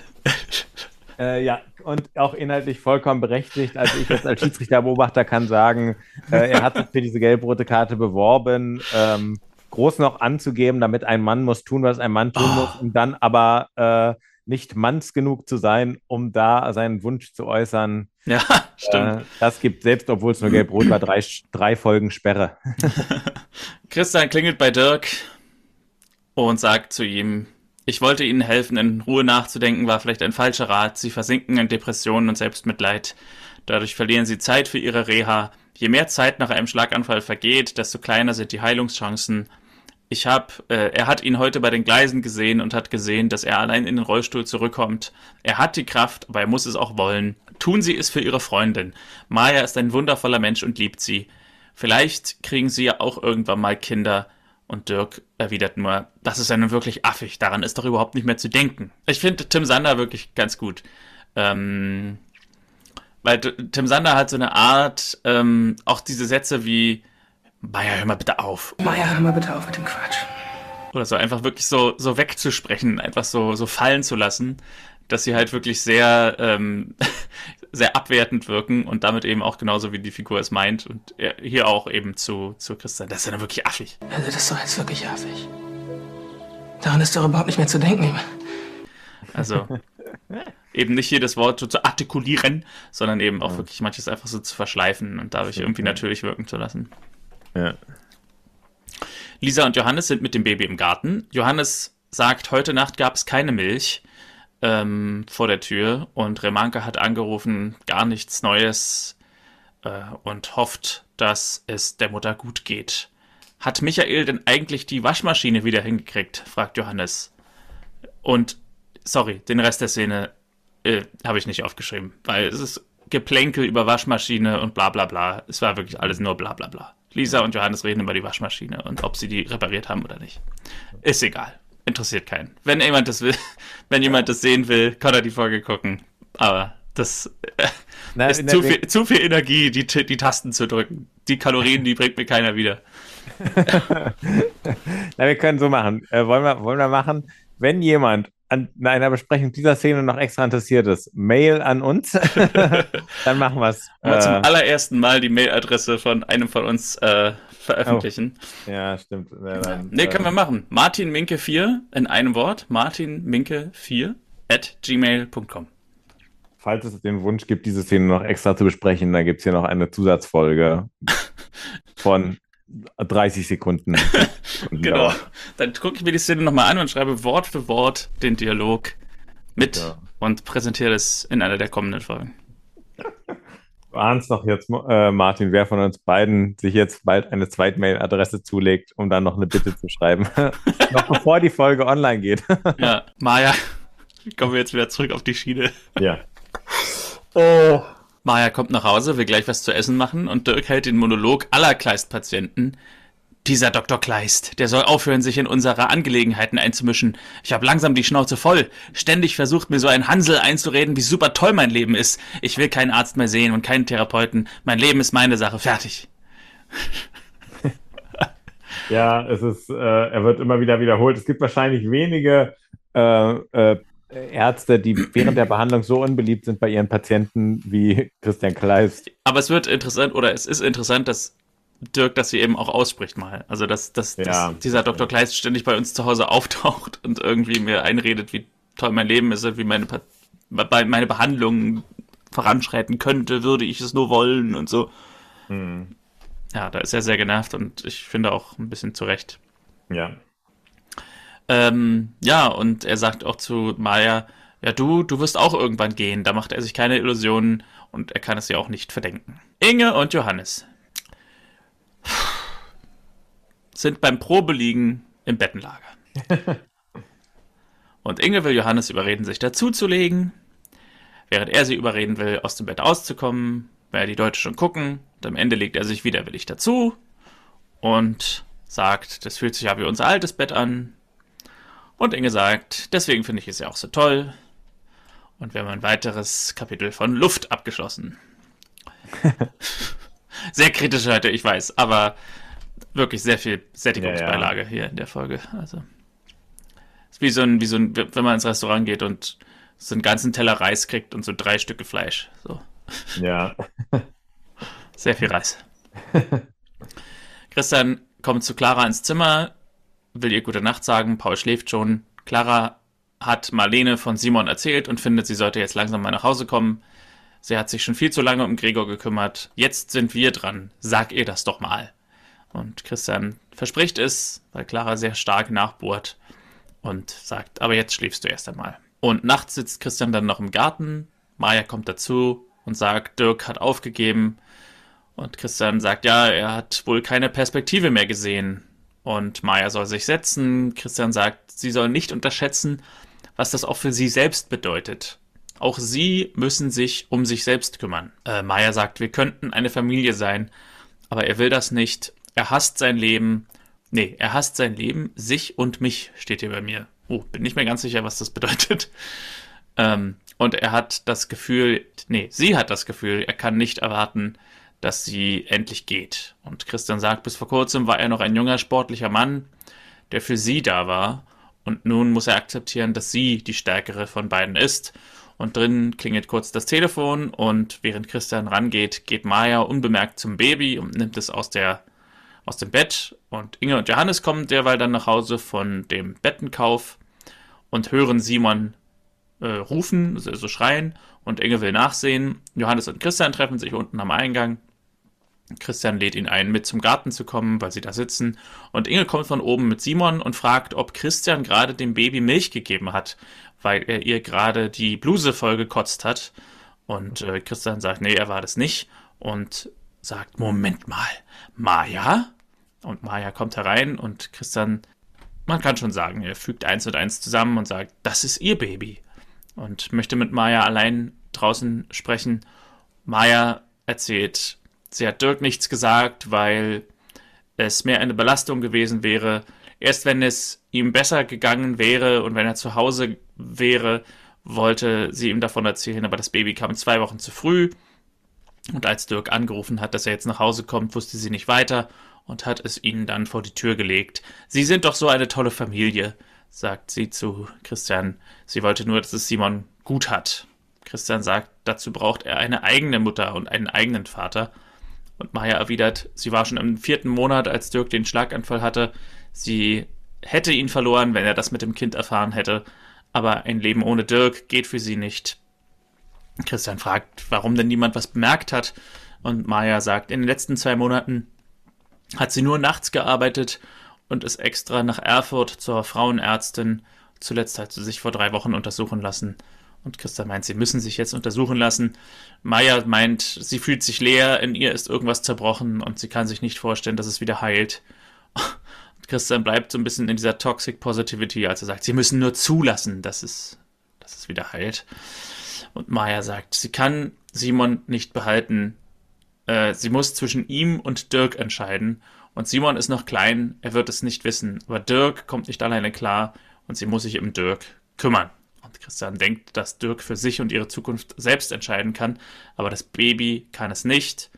Äh, ja, und auch inhaltlich vollkommen berechtigt. Also ich jetzt als Schiedsrichterbeobachter kann sagen, äh, er hat sich für diese gelb-rote Karte beworben, ähm, groß noch anzugeben, damit ein Mann muss tun, was ein Mann tun oh. muss, und dann aber äh, nicht manns genug zu sein, um da seinen Wunsch zu äußern.
Ja, stimmt. Äh,
das gibt, selbst obwohl es nur gelb-rot war, drei, drei Folgen Sperre.
Christian klingelt bei Dirk und sagt zu ihm, ich wollte Ihnen helfen, in Ruhe nachzudenken, war vielleicht ein falscher Rat. Sie versinken in Depressionen und Selbstmitleid. Dadurch verlieren Sie Zeit für Ihre Reha. Je mehr Zeit nach einem Schlaganfall vergeht, desto kleiner sind die Heilungschancen. Ich habe, äh, er hat ihn heute bei den Gleisen gesehen und hat gesehen, dass er allein in den Rollstuhl zurückkommt. Er hat die Kraft, aber er muss es auch wollen. Tun Sie es für Ihre Freundin. Maya ist ein wundervoller Mensch und liebt sie. Vielleicht kriegen Sie ja auch irgendwann mal Kinder. Und Dirk erwidert nur, das ist ja nun wirklich affig, daran ist doch überhaupt nicht mehr zu denken. Ich finde Tim Sander wirklich ganz gut. Ähm, weil Tim Sander hat so eine Art, ähm, auch diese Sätze wie, Maya, hör mal bitte auf.
Maya, hör mal bitte auf mit dem Quatsch.
Oder so einfach wirklich so, so wegzusprechen, einfach so, so fallen zu lassen, dass sie halt wirklich sehr, ähm, sehr abwertend wirken und damit eben auch genauso wie die Figur es meint und hier auch eben zu, zu Christian. Das ist ja dann wirklich affig.
Also das ist doch jetzt wirklich affig. Daran ist doch überhaupt nicht mehr zu denken.
Also, eben nicht jedes Wort so zu artikulieren, sondern eben auch ja. wirklich manches einfach so zu verschleifen und dadurch irgendwie natürlich wirken zu lassen. Ja. Lisa und Johannes sind mit dem Baby im Garten. Johannes sagt, heute Nacht gab es keine Milch ähm, vor der Tür und Remanke hat angerufen, gar nichts Neues. äh, und hofft, dass es der Mutter gut geht. Hat Michael denn eigentlich die Waschmaschine wieder hingekriegt? fragt Johannes. Und, sorry, den Rest der Szene äh, habe ich nicht aufgeschrieben, weil es ist Geplänkel über Waschmaschine und bla bla bla. Es war wirklich alles nur bla bla bla. Lisa und Johannes reden über die Waschmaschine und ob sie die repariert haben oder nicht. Ist egal. Interessiert keinen. Wenn jemand das will, wenn jemand das sehen will, kann er die Folge gucken. Aber das äh, na, ist na, zu, viel, zu viel Energie, die, die Tasten zu drücken. Die Kalorien, die bringt mir keiner wieder.
na, wir können so machen. Äh, wollen, wir, wollen wir machen, wenn jemand an einer Besprechung dieser Szene noch extra interessiert ist, Mail an uns, dann machen wir es.
Äh, zum allerersten Mal die Mailadresse von einem von uns äh, veröffentlichen.
Oh. Ja, stimmt. Ja,
dann, nee, können wir machen. Martin Minke 4 in einem Wort. Martin Minke 4 at gmail.com.
Falls es den Wunsch gibt, diese Szene noch extra zu besprechen, dann gibt es hier noch eine Zusatzfolge von 30 Sekunden.
genau. Dann gucke ich mir die Szene nochmal an und schreibe Wort für Wort den Dialog mit ja. und präsentiere das in einer der kommenden Folgen.
Du ahnst doch jetzt, äh, Martin, wer von uns beiden sich jetzt bald eine Zweitmail-Adresse zulegt, um dann noch eine Bitte zu schreiben. noch bevor die Folge online geht.
ja, Maja, kommen wir jetzt wieder zurück auf die Schiene.
Ja.
Oh. Maja kommt nach Hause, will gleich was zu essen machen und Dirk hält den Monolog aller Kleist-Patienten. Dieser Dr. Kleist, der soll aufhören, sich in unsere Angelegenheiten einzumischen. Ich habe langsam die Schnauze voll. Ständig versucht mir so ein Hansel einzureden, wie super toll mein Leben ist. Ich will keinen Arzt mehr sehen und keinen Therapeuten. Mein Leben ist meine Sache. Fertig.
ja, es ist, äh, er wird immer wieder wiederholt. Es gibt wahrscheinlich wenige äh, äh, Ärzte, die während der Behandlung so unbeliebt sind bei ihren Patienten wie Christian Kleist.
Aber es wird interessant, oder es ist interessant, dass Dirk das hier eben auch ausspricht mal. Also, dass, dass, ja. dass dieser Dr. Kleist ständig bei uns zu Hause auftaucht und irgendwie mir einredet, wie toll mein Leben ist, wie meine, meine Behandlung voranschreiten könnte, würde ich es nur wollen und so. Hm. Ja, da ist er sehr genervt und ich finde auch ein bisschen zurecht.
Ja.
Ähm, ja, und er sagt auch zu Maya, ja, du, du wirst auch irgendwann gehen. Da macht er sich keine Illusionen und er kann es ja auch nicht verdenken. Inge und Johannes sind beim Probeliegen im Bettenlager. und Inge will Johannes überreden, sich dazuzulegen, während er sie überreden will, aus dem Bett auszukommen, weil die Deutsche schon gucken. Und am Ende legt er sich widerwillig dazu und sagt, das fühlt sich ja wie unser altes Bett an. Und Inge sagt, deswegen finde ich es ja auch so toll. Und wir haben ein weiteres Kapitel von Luft abgeschlossen. sehr kritisch heute, ich weiß, aber wirklich sehr viel Sättigungsbeilage ja, ja. hier in der Folge. Also ist wie so ein, wie so ein, wenn man ins Restaurant geht und so einen ganzen Teller Reis kriegt und so drei Stücke Fleisch. So.
Ja.
Sehr viel Reis. Christian kommt zu Clara ins Zimmer, will ihr gute Nacht sagen, Paul schläft schon. Clara hat Marlene von Simon erzählt und findet, sie sollte jetzt langsam mal nach Hause kommen. Sie hat sich schon viel zu lange um Gregor gekümmert. Jetzt sind wir dran. Sag ihr das doch mal. Und Christian verspricht es, weil Clara sehr stark nachbohrt und sagt, aber jetzt schläfst du erst einmal. Und nachts sitzt Christian dann noch im Garten. Maja kommt dazu und sagt, Dirk hat aufgegeben. Und Christian sagt, ja, er hat wohl keine Perspektive mehr gesehen. Und Maya soll sich setzen. Christian sagt, sie soll nicht unterschätzen, was das auch für sie selbst bedeutet. Auch sie müssen sich um sich selbst kümmern. Äh, Maya sagt, wir könnten eine Familie sein, aber er will das nicht. Er hasst sein Leben. Nee, er hasst sein Leben, sich und mich, steht hier bei mir. Oh, bin nicht mehr ganz sicher, was das bedeutet. Ähm, und er hat das Gefühl, nee, sie hat das Gefühl, er kann nicht erwarten, dass sie endlich geht. Und Christian sagt, bis vor kurzem war er noch ein junger sportlicher Mann, der für sie da war. Und nun muss er akzeptieren, dass sie die stärkere von beiden ist. Und drin klingelt kurz das Telefon und während Christian rangeht, geht Maya unbemerkt zum Baby und nimmt es aus, der, aus dem Bett. Und Inge und Johannes kommen derweil dann nach Hause von dem Bettenkauf und hören Simon äh, rufen, also schreien. Und Inge will nachsehen. Johannes und Christian treffen sich unten am Eingang Christian lädt ihn ein, mit zum Garten zu kommen, weil sie da sitzen. Und Inge kommt von oben mit Simon und fragt, ob Christian gerade dem Baby Milch gegeben hat, weil er ihr gerade die Bluse vollgekotzt hat. Und äh, Christian sagt, nee, er war das nicht. und sagt, Moment mal, Maya? Und Maya kommt herein und Christian, man kann schon sagen, er fügt eins und eins zusammen und sagt, das ist ihr Baby. Und möchte mit Maya allein draußen sprechen. Maya erzählt, sie hat Dirk nichts gesagt, weil es mehr eine Belastung gewesen wäre. Erst wenn es ihm besser gegangen wäre und wenn er zu Hause wäre, wollte sie ihm davon erzählen, aber das Baby kam zwei Wochen zu früh. Und als Dirk angerufen hat, dass er jetzt nach Hause kommt, wusste sie nicht weiter und hat es ihnen dann vor die Tür gelegt. Sie sind doch so eine tolle Familie, sagt sie zu Christian. Sie wollte nur, dass es Simon gut hat. Christian sagt, dazu braucht er eine eigene Mutter und einen eigenen Vater. Und Maya erwidert, sie war schon im vierten Monat, als Dirk den Schlaganfall hatte. Sie hätte ihn verloren, wenn er das mit dem Kind erfahren hätte. Aber ein Leben ohne Dirk geht für sie nicht. Christian fragt, warum denn niemand was bemerkt hat. Und Maya sagt, in den letzten zwei Monaten hat sie nur nachts gearbeitet und ist extra nach Erfurt zur Frauenärztin. Zuletzt hat sie sich vor drei Wochen untersuchen lassen. Und Christa meint, sie müssen sich jetzt untersuchen lassen. Maya meint, sie fühlt sich leer, in ihr ist irgendwas zerbrochen und sie kann sich nicht vorstellen, dass es wieder heilt. Und Christian bleibt so ein bisschen in dieser Toxic Positivity, als er sagt, sie müssen nur zulassen, dass es, dass es wieder heilt. Und Maya sagt, sie kann Simon nicht behalten. Äh, sie muss zwischen ihm und Dirk entscheiden. Und Simon ist noch klein, er wird es nicht wissen. Aber Dirk kommt nicht alleine klar und sie muss sich um Dirk kümmern. Christian denkt, dass Dirk für sich und ihre Zukunft selbst entscheiden kann, aber das Baby kann es nicht.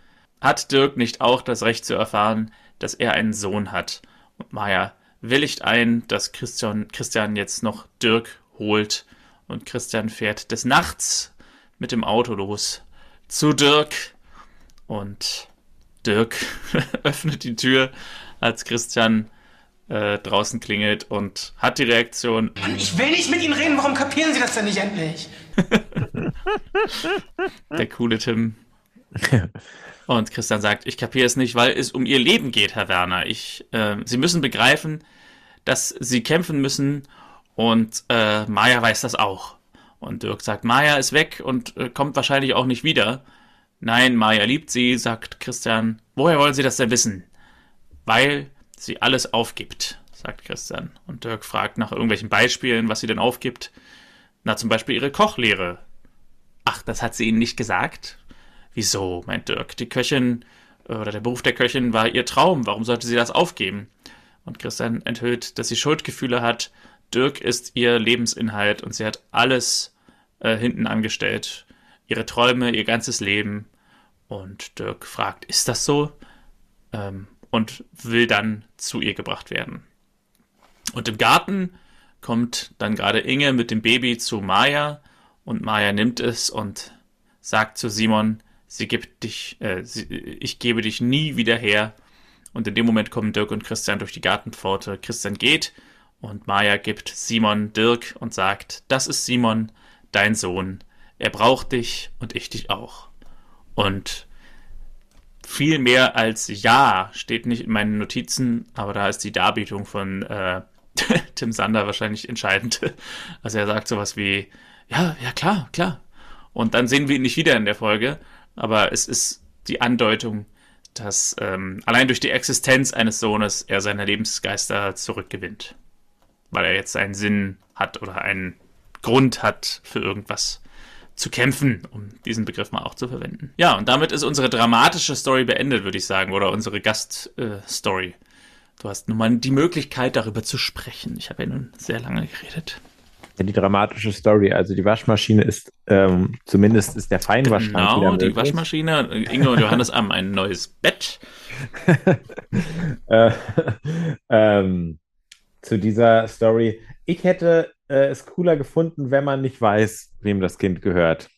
Hat Dirk nicht auch das Recht zu erfahren, dass er einen Sohn hat? Und Maya willigt ein, dass Christian, Christian jetzt noch Dirk holt und Christian fährt des Nachts mit dem Auto los zu Dirk und Dirk öffnet die Tür, als Christian äh, draußen klingelt und hat die Reaktion.
Mann, ich will nicht mit Ihnen reden, warum kapieren Sie das denn nicht endlich?
Der coole Tim. Und Christian sagt, ich kapiere es nicht, weil es um ihr Leben geht, Herr Werner. Ich, äh, Sie müssen begreifen, dass Sie kämpfen müssen und äh, Maya weiß das auch. Und Dirk sagt, Maya ist weg und äh, kommt wahrscheinlich auch nicht wieder. Nein, Maya liebt sie, sagt Christian. Woher wollen Sie das denn wissen? Weil sie alles aufgibt, sagt Christian. Und Dirk fragt nach irgendwelchen Beispielen, was sie denn aufgibt. Na, zum Beispiel ihre Kochlehre. Ach, das hat sie Ihnen nicht gesagt? Wieso, meint Dirk. Die Köchin oder der Beruf der Köchin war ihr Traum. Warum sollte sie das aufgeben? Und Christian enthüllt, dass sie Schuldgefühle hat. Dirk ist ihr Lebensinhalt und sie hat alles äh, hinten angestellt. Ihre Träume, ihr ganzes Leben. Und Dirk fragt, ist das so? Ähm, und will dann zu ihr gebracht werden. Und im Garten kommt dann gerade Inge mit dem Baby zu Maya und Maya nimmt es und sagt zu Simon, sie gibt dich, äh, sie, ich gebe dich nie wieder her. Und in dem Moment kommen Dirk und Christian durch die Gartenpforte. Christian geht und Maya gibt Simon Dirk und sagt, das ist Simon, dein Sohn. Er braucht dich und ich dich auch. Und viel mehr als Ja steht nicht in meinen Notizen, aber da ist die Darbietung von äh, Tim Sander wahrscheinlich entscheidend. Also er sagt sowas wie, ja, ja klar, klar. Und dann sehen wir ihn nicht wieder in der Folge, aber es ist die Andeutung, dass ähm, allein durch die Existenz eines Sohnes er seine Lebensgeister zurückgewinnt. Weil er jetzt einen Sinn hat oder einen Grund hat für irgendwas zu kämpfen, um diesen Begriff mal auch zu verwenden. Ja, und damit ist unsere dramatische Story beendet, würde ich sagen, oder unsere Gaststory. Äh, du hast nun mal die Möglichkeit, darüber zu sprechen. Ich habe ja nun sehr lange geredet.
Ja, die dramatische Story, also die Waschmaschine ist, ähm, zumindest ist der Feinwaschschrank
genau, wieder möglich. die Waschmaschine. Inge und Johannes haben ein neues Bett.
äh, ähm, zu dieser Story. Ich hätte äh, es cooler gefunden, wenn man nicht weiß, wem das Kind gehört.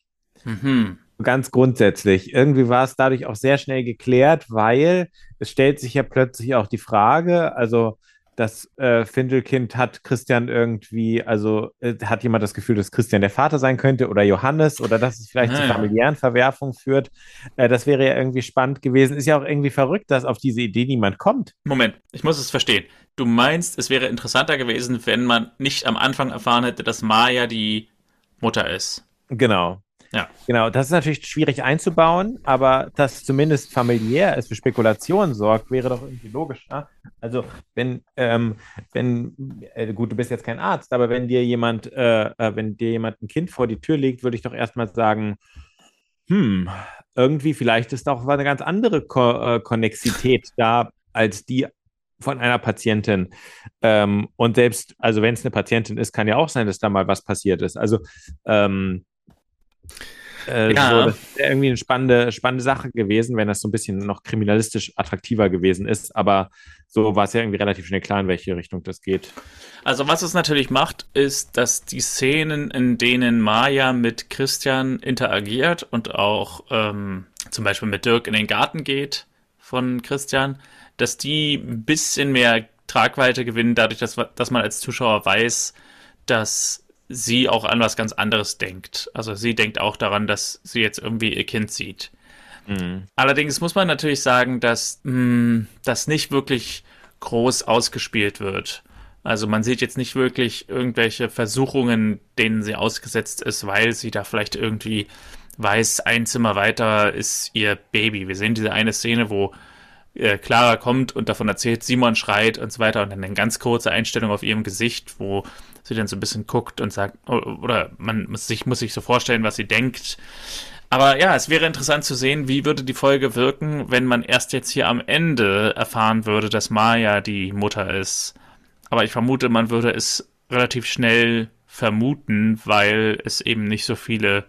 Mhm. Ganz grundsätzlich. Irgendwie war es dadurch auch sehr schnell geklärt, weil es stellt sich ja plötzlich auch die Frage, also das äh, Findelkind hat Christian irgendwie, also äh, hat jemand das Gefühl, dass Christian der Vater sein könnte oder Johannes oder dass es vielleicht ah, zu familiären Verwerfungen führt. Äh, das wäre ja irgendwie spannend gewesen. Ist ja auch irgendwie verrückt, dass auf diese Idee niemand kommt.
Moment, ich muss es verstehen. Du meinst, es wäre interessanter gewesen, wenn man nicht am Anfang erfahren hätte, dass Maya die Mutter ist.
Genau. Ja. Genau, das ist natürlich schwierig einzubauen, aber dass zumindest familiär es für Spekulationen sorgt, wäre doch irgendwie logisch. Ne? Also wenn, ähm, wenn, äh, gut, du bist jetzt kein Arzt, aber wenn dir jemand, äh, äh, wenn dir jemand ein Kind vor die Tür legt, würde ich doch erstmal sagen, hm, irgendwie vielleicht ist auch eine ganz andere Ko äh, Konnexität da als die von einer Patientin. Ähm, und selbst, also wenn es eine Patientin ist, kann ja auch sein, dass da mal was passiert ist. Also ähm, äh, ja. so, das wäre irgendwie eine spannende, spannende Sache gewesen, wenn das so ein bisschen noch kriminalistisch attraktiver gewesen ist. Aber so war es ja irgendwie relativ schnell klar, in welche Richtung das geht.
Also was es natürlich macht, ist, dass die Szenen, in denen Maya mit Christian interagiert und auch ähm, zum Beispiel mit Dirk in den Garten geht von Christian, dass die ein bisschen mehr Tragweite gewinnen, dadurch, dass, dass man als Zuschauer weiß, dass sie auch an was ganz anderes denkt. Also sie denkt auch daran, dass sie jetzt irgendwie ihr Kind sieht. Mhm. Allerdings muss man natürlich sagen, dass mh, hm, das nicht wirklich groß ausgespielt wird. Also man sieht jetzt nicht wirklich irgendwelche Versuchungen, denen sie ausgesetzt ist, weil sie da vielleicht irgendwie weiß, ein Zimmer weiter ist ihr Baby. Wir sehen diese eine Szene, wo äh, Clara kommt und davon erzählt, Simon schreit und so weiter und dann eine ganz kurze Einstellung auf ihrem Gesicht, wo sie dann so ein bisschen guckt und sagt, oder man muss sich, muss sich so vorstellen, was sie denkt. Aber ja, es wäre interessant zu sehen, wie würde die Folge wirken, wenn man erst jetzt hier am Ende erfahren würde, dass Maya die Mutter ist. Aber ich vermute, man würde es relativ schnell vermuten, weil es eben nicht so viele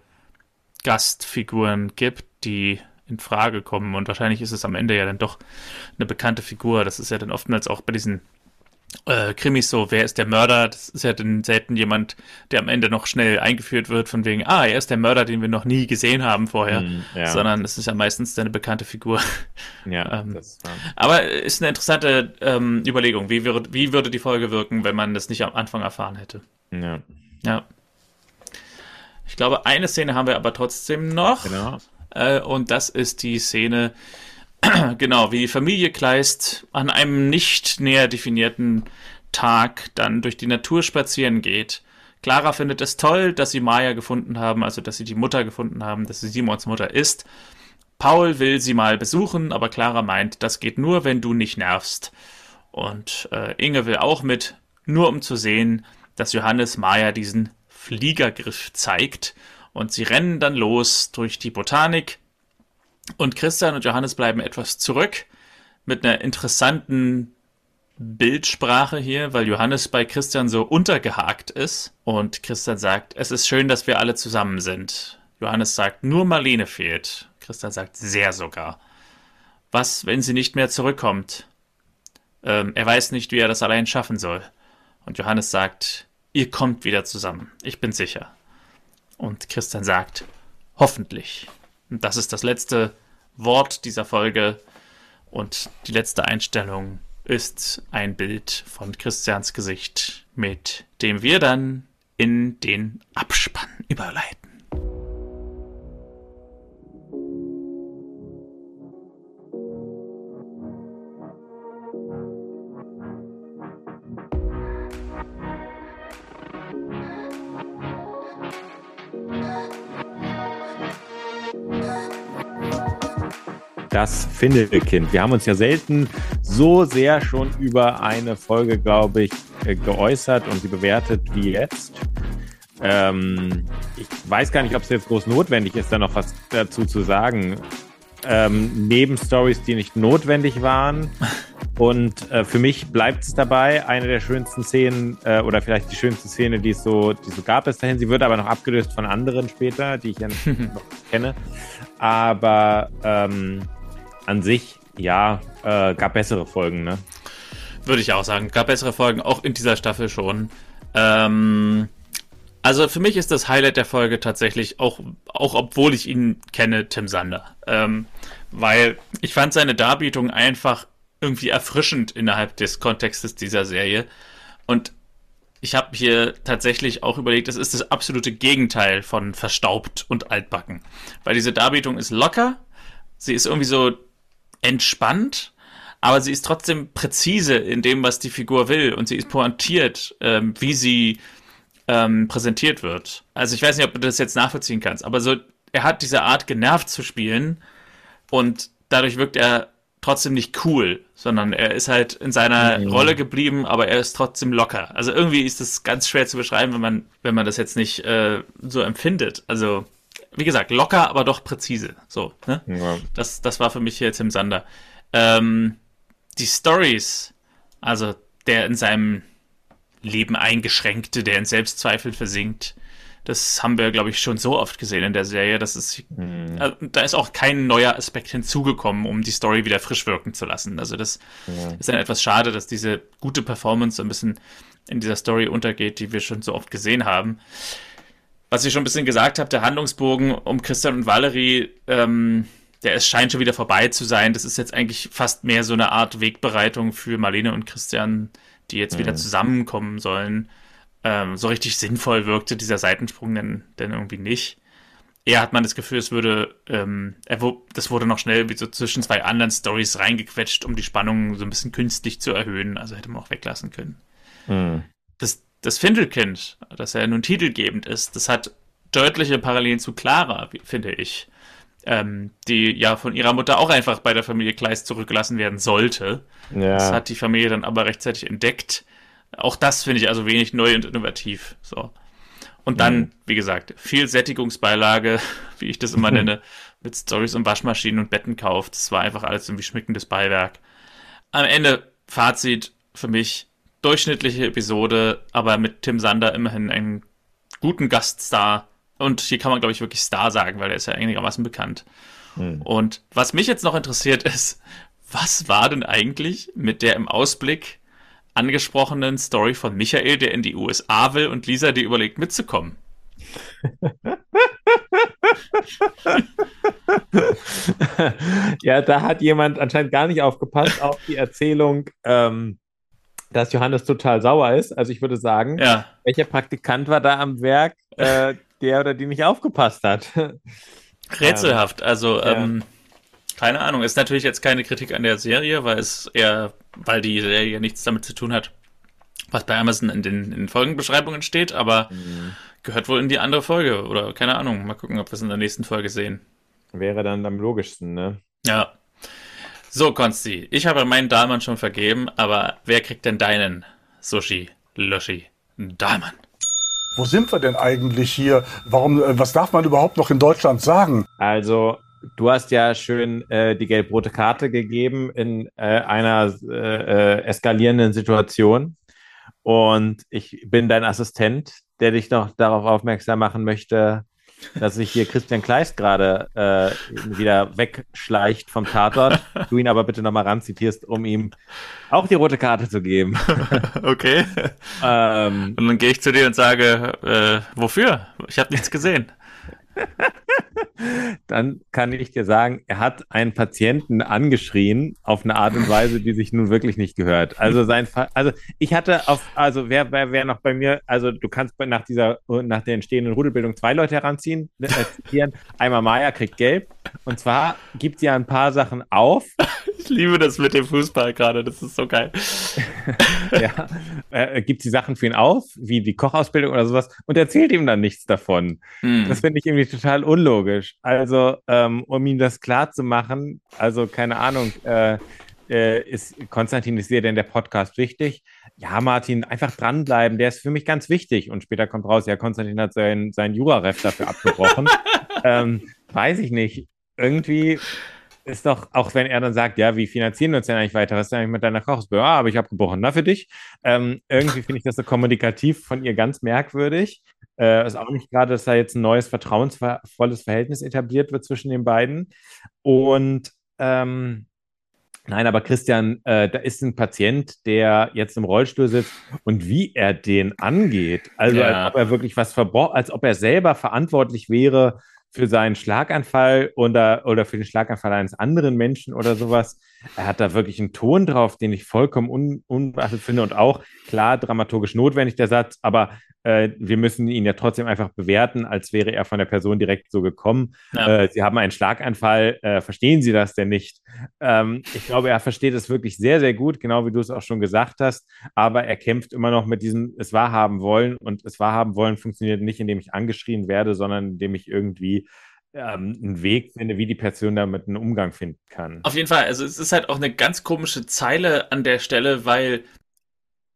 Gastfiguren gibt, die in Frage kommen. Und wahrscheinlich ist es am Ende ja dann doch eine bekannte Figur. Das ist ja dann oftmals auch bei diesen äh, Krimis so, wer ist der Mörder? Das ist ja dann selten jemand, der am Ende noch schnell eingeführt wird, von wegen, ah, er ist der Mörder, den wir noch nie gesehen haben vorher, mm, ja. sondern es ist ja meistens eine bekannte Figur. Ja, ähm, das, ja. Aber ist eine interessante ähm, Überlegung. Wie, würd, wie würde die Folge wirken, wenn man das nicht am Anfang erfahren hätte? Ja. Ja. Ich glaube, eine Szene haben wir aber trotzdem noch. Genau. Äh, und das ist die Szene, genau, wie die Familie Kleist an einem nicht näher definierten Tag dann durch die Natur spazieren geht. Clara findet es toll, dass sie Maya gefunden haben, also dass sie die Mutter gefunden haben, dass sie Simons Mutter ist. Paul will sie mal besuchen, aber Clara meint, das geht nur, wenn du nicht nervst. Und äh, Inge will auch mit, nur um zu sehen, dass Johannes Maya diesen Fliegergriff zeigt. Und sie rennen dann los durch die Botanik, und Christian und Johannes bleiben etwas zurück mit einer interessanten Bildsprache hier, weil Johannes bei Christian so untergehakt ist. Und Christian sagt, es ist schön, dass wir alle zusammen sind. Johannes sagt, nur Marlene fehlt. Christian sagt, sehr sogar. Was, wenn sie nicht mehr zurückkommt? Ähm, er weiß nicht, wie er das allein schaffen soll. Und Johannes sagt, ihr kommt wieder zusammen. Ich bin sicher. Und Christian sagt, hoffentlich. Und das ist das letzte Wort dieser Folge. Und die letzte Einstellung ist ein Bild von Christians Gesicht, mit dem wir dann in den Abspann überleiten.
Das Findelkind. Wir haben uns ja selten so sehr schon über eine Folge, glaube ich, äh, geäußert und sie bewertet wie jetzt. Ähm, ich weiß gar nicht, ob es jetzt groß notwendig ist, da noch was dazu zu sagen. Ähm, Nebenstories, die nicht notwendig waren. Und äh, für mich bleibt es dabei, eine der schönsten Szenen äh, oder vielleicht die schönste Szene, die es so, die so gab bis dahin. Sie wird aber noch abgelöst von anderen später, die ich ja noch kenne. Aber ähm, an sich, ja, äh, gab bessere Folgen, ne?
Würde ich auch sagen. Gab bessere Folgen, auch in dieser Staffel schon. Ähm, also für mich ist das Highlight der Folge tatsächlich, auch, auch obwohl ich ihn kenne, Tim Sander. Ähm, weil ich fand seine Darbietung einfach irgendwie erfrischend innerhalb des Kontextes dieser Serie. Und ich habe hier tatsächlich auch überlegt, das ist das absolute Gegenteil von verstaubt und altbacken. Weil diese Darbietung ist locker, sie ist irgendwie so entspannt, aber sie ist trotzdem präzise in dem, was die Figur will und sie ist pointiert, ähm, wie sie ähm, präsentiert wird. Also ich weiß nicht, ob du das jetzt nachvollziehen kannst, aber so, er hat diese Art genervt zu spielen und dadurch wirkt er trotzdem nicht cool, sondern er ist halt in seiner mhm. Rolle geblieben, aber er ist trotzdem locker. Also irgendwie ist das ganz schwer zu beschreiben, wenn man, wenn man das jetzt nicht äh, so empfindet. Also, wie gesagt, locker, aber doch präzise. So, ne? Ja. Das, das war für mich hier Tim Sander. Ähm, die Stories, also der in seinem Leben eingeschränkte, der in Selbstzweifel versinkt, das haben wir, glaube ich, schon so oft gesehen in der Serie. Das ist, mhm. also, da ist auch kein neuer Aspekt hinzugekommen, um die Story wieder frisch wirken zu lassen. Also das mhm. ist dann etwas schade, dass diese gute Performance so ein bisschen in dieser Story untergeht, die wir schon so oft gesehen haben. Was ich schon ein bisschen gesagt habe, der Handlungsbogen um Christian und Valerie, ähm, der es scheint schon wieder vorbei zu sein. Das ist jetzt eigentlich fast mehr so eine Art Wegbereitung für Marlene und Christian, die jetzt mhm. wieder zusammenkommen sollen ähm, so richtig sinnvoll wirkte dieser Seitensprung denn, denn irgendwie nicht. Eher hat man das Gefühl, es würde, ähm, er, das wurde noch schnell wie so zwischen zwei anderen Stories reingequetscht, um die Spannung so ein bisschen künstlich zu erhöhen. Also hätte man auch weglassen können. Mhm. Das, Findelkind, das ja nun titelgebend ist, das hat deutliche Parallelen zu Clara, finde ich. Ähm, die ja von ihrer Mutter auch einfach bei der Familie Kleist zurückgelassen werden sollte. Ja. Das hat die Familie dann aber rechtzeitig entdeckt auch das finde ich also wenig neu und innovativ. So. Und dann, mhm. wie gesagt, viel Sättigungsbeilage, wie ich das immer nenne, mit Stories und Waschmaschinen und Bettenkauf. Das war einfach alles irgendwie schmückendes Beiwerk. Am Ende, Fazit für mich, durchschnittliche Episode, aber mit Tim Sander immerhin einen guten Gaststar. Und hier kann man, glaube ich, wirklich Star sagen, weil er ist ja einigermaßen bekannt. Mhm. Und was mich jetzt noch interessiert ist, was war denn eigentlich mit der im Ausblick angesprochenen Story von Michael, der in die USA will und Lisa, die überlegt mitzukommen.
ja, da hat jemand anscheinend gar nicht aufgepasst auf die Erzählung, ähm, dass Johannes total sauer ist. Also ich würde sagen, ja. welcher Praktikant war da am Werk, äh, der oder die nicht aufgepasst hat?
Rätselhaft. Also ja. ähm, keine Ahnung. Ist natürlich jetzt keine Kritik an der Serie, weil es eher, weil die Serie nichts damit zu tun hat, was bei Amazon in den, in den Folgenbeschreibungen steht, aber mhm. gehört wohl in die andere Folge oder keine Ahnung. Mal gucken, ob wir es in der nächsten Folge sehen.
Wäre dann am logischsten, ne?
Ja. So, Konsti, ich habe meinen Dahlmann schon vergeben, aber wer kriegt denn deinen Sushi, Löschi, Dahlmann?
Wo sind wir denn eigentlich hier? Warum, äh, was darf man überhaupt noch in Deutschland sagen?
Also, Du hast ja schön äh, die gelb-rote Karte gegeben in äh, einer äh, äh, eskalierenden Situation. Und ich bin dein Assistent, der dich noch darauf aufmerksam machen möchte, dass sich hier Christian Kleist gerade äh, wieder wegschleicht vom Tatort. Du ihn aber bitte nochmal ranzitierst, um ihm auch die rote Karte zu geben.
okay. ähm, und dann gehe ich zu dir und sage, äh, wofür? Ich habe nichts gesehen.
Dann kann ich dir sagen, er hat einen Patienten angeschrien auf eine Art und Weise, die sich nun wirklich nicht gehört. Also sein, Fa also ich hatte auf, also wer, wer, wer noch bei mir, also du kannst nach dieser, nach der entstehenden Rudelbildung zwei Leute heranziehen, äh. Einmal Maya kriegt gelb und zwar gibt sie ja ein paar Sachen auf.
Ich liebe das mit dem Fußball gerade, das ist so geil.
ja, äh, gibt sie Sachen für ihn auf, wie die Kochausbildung oder sowas und erzählt ihm dann nichts davon. Hm. Das finde ich irgendwie total unlogisch. Also, ähm, um ihm das klar zu machen, also keine Ahnung, äh, äh, ist Konstantin, ist dir denn der Podcast wichtig? Ja, Martin, einfach dranbleiben, der ist für mich ganz wichtig. Und später kommt raus, ja, Konstantin hat sein, sein Juraref dafür abgebrochen. ähm, weiß ich nicht. Irgendwie ist doch, auch wenn er dann sagt, ja, wie finanzieren wir uns denn eigentlich weiter? Was ist denn eigentlich mit deiner Kochsbüro? Ah, habe ich abgebrochen. Na, für dich. Ähm, irgendwie finde ich das so kommunikativ von ihr ganz merkwürdig. Äh, ist auch nicht gerade, dass da jetzt ein neues, vertrauensvolles Verhältnis etabliert wird zwischen den beiden. Und ähm, Nein, aber Christian, äh, da ist ein Patient, der jetzt im Rollstuhl sitzt und wie er den angeht, also ja. als ob er wirklich was verbraucht, als ob er selber verantwortlich wäre für seinen Schlaganfall oder, oder für den Schlaganfall eines anderen Menschen oder sowas. Er hat da wirklich einen Ton drauf, den ich vollkommen un, unbeachtet finde und auch klar dramaturgisch notwendig, der Satz, aber äh, wir müssen ihn ja trotzdem einfach bewerten, als wäre er von der Person direkt so gekommen. Ja. Äh, Sie haben einen Schlaganfall, äh, verstehen Sie das denn nicht? Ähm, ich glaube, er versteht es wirklich sehr, sehr gut, genau wie du es auch schon gesagt hast, aber er kämpft immer noch mit diesem es wahrhaben wollen und es wahrhaben wollen funktioniert nicht, indem ich angeschrien werde, sondern indem ich irgendwie ähm, einen Weg finde, wie die Person damit einen Umgang finden kann.
Auf jeden Fall, also es ist halt auch eine ganz komische Zeile an der Stelle, weil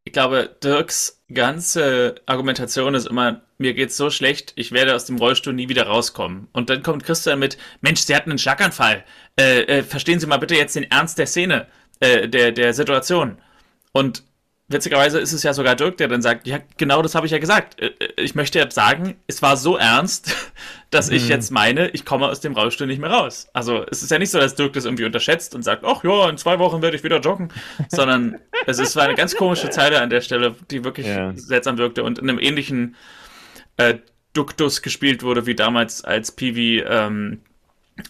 ich glaube, Dirks ganze Argumentation ist immer, mir geht's so schlecht, ich werde aus dem Rollstuhl nie wieder rauskommen. Und dann kommt Christian mit, Mensch, Sie hatten einen Schlaganfall. Äh, äh, verstehen Sie mal bitte jetzt den Ernst der Szene, äh, der, der Situation. Und witzigerweise ist es ja sogar Dirk, der dann sagt, ja, genau das habe ich ja gesagt. Äh, äh, ich möchte jetzt sagen, es war so ernst, dass mhm. ich jetzt meine, ich komme aus dem Rollstuhl nicht mehr raus. Also es ist ja nicht so, dass Dirk das irgendwie unterschätzt und sagt, ach ja, in zwei Wochen werde ich wieder joggen, sondern es ist eine ganz komische Zeile an der Stelle, die wirklich ja. seltsam wirkte und in einem ähnlichen äh, Duktus gespielt wurde, wie damals als Peewee ähm,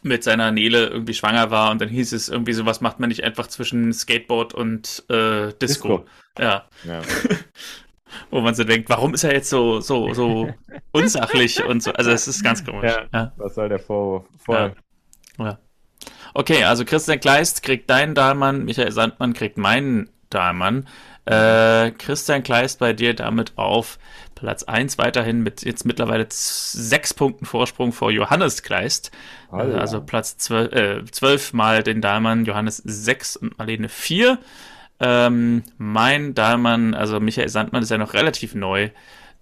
mit seiner Nele irgendwie schwanger war und dann hieß es irgendwie so, was macht man nicht einfach zwischen Skateboard und äh, Disco. Disco. Ja. ja. Wo man so denkt, warum ist er jetzt so, so, so unsachlich und so. Also es ist ganz komisch. Ja,
ja. Was soll der Vorwurf? Vor
ja. Okay, also Christian Kleist kriegt deinen Dahlmann, Michael Sandmann kriegt meinen Dahlmann. Äh, Christian Kleist bei dir damit auf Platz 1 weiterhin mit jetzt mittlerweile sechs Punkten Vorsprung vor Johannes Kleist. Alter. Also Platz 12, äh, 12 mal den Dahlmann, Johannes 6 und Marlene 4. Ähm, mein Dahlmann, also Michael Sandmann ist ja noch relativ neu,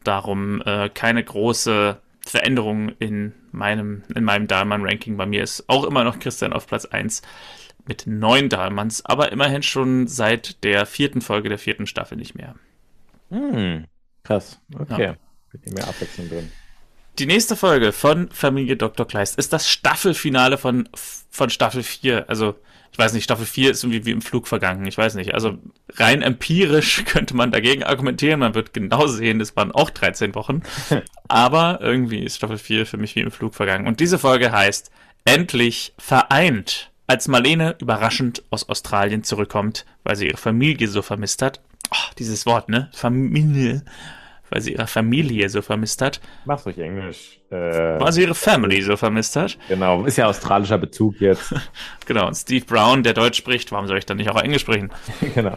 darum äh, keine große Veränderung in meinem, in meinem Dahlmann-Ranking. Bei mir ist auch immer noch Christian auf Platz 1 mit neun Dahlmanns, aber immerhin schon seit der vierten Folge der vierten Staffel nicht mehr.
Hm, krass. Okay. Ja. Mit mehr Abwechslung drin.
Die nächste Folge von Familie Dr. Kleist ist das Staffelfinale von, von Staffel 4. Also, ich weiß nicht, Staffel 4 ist irgendwie wie im Flug vergangen. Ich weiß nicht. Also, rein empirisch könnte man dagegen argumentieren. Man wird genau sehen, es waren auch 13 Wochen. Aber irgendwie ist Staffel 4 für mich wie im Flug vergangen. Und diese Folge heißt Endlich vereint. Als Marlene überraschend aus Australien zurückkommt, weil sie ihre Familie so vermisst hat, oh, dieses Wort, ne? Familie, weil sie ihre Familie so vermisst hat.
Mach's ruhig Englisch.
Äh, weil sie ihre Family so vermisst hat.
Genau, ist ja australischer Bezug jetzt.
genau, und Steve Brown, der Deutsch spricht, warum soll ich dann nicht auch Englisch sprechen? genau.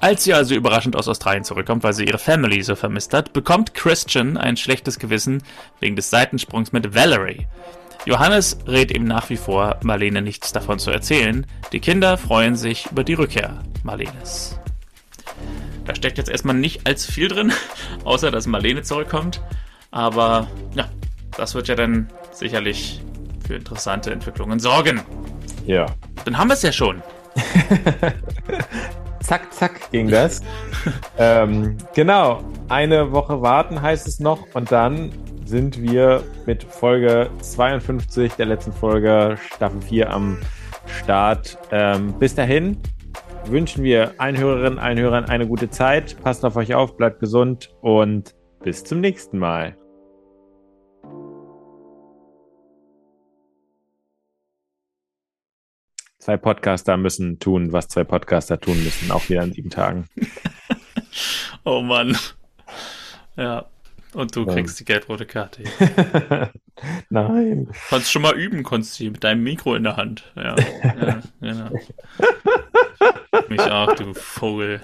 Als sie also überraschend aus Australien zurückkommt, weil sie ihre Family so vermisst hat, bekommt Christian ein schlechtes Gewissen wegen des Seitensprungs mit Valerie. Johannes rät ihm nach wie vor, Marlene nichts davon zu erzählen. Die Kinder freuen sich über die Rückkehr Marlenes. Da steckt jetzt erstmal nicht allzu viel drin, außer dass Marlene zurückkommt. Aber ja, das wird ja dann sicherlich für interessante Entwicklungen sorgen.
Ja.
Dann haben wir es ja schon.
zack, zack ging das. ähm, genau. Eine Woche warten heißt es noch und dann sind wir mit Folge 52 der letzten Folge Staffel 4 am Start. Ähm, bis dahin wünschen wir allen Hörerinnen, allen Hörern eine gute Zeit. Passt auf euch auf, bleibt gesund und bis zum nächsten Mal. Zwei Podcaster müssen tun, was zwei Podcaster tun müssen, auch wieder in sieben Tagen.
oh Mann. Ja. Und du kriegst die gelb-rote Karte.
Nein.
Konntest schon mal üben, konntest du mit deinem Mikro in der Hand. Ja, ja genau. Mich auch, du Vogel.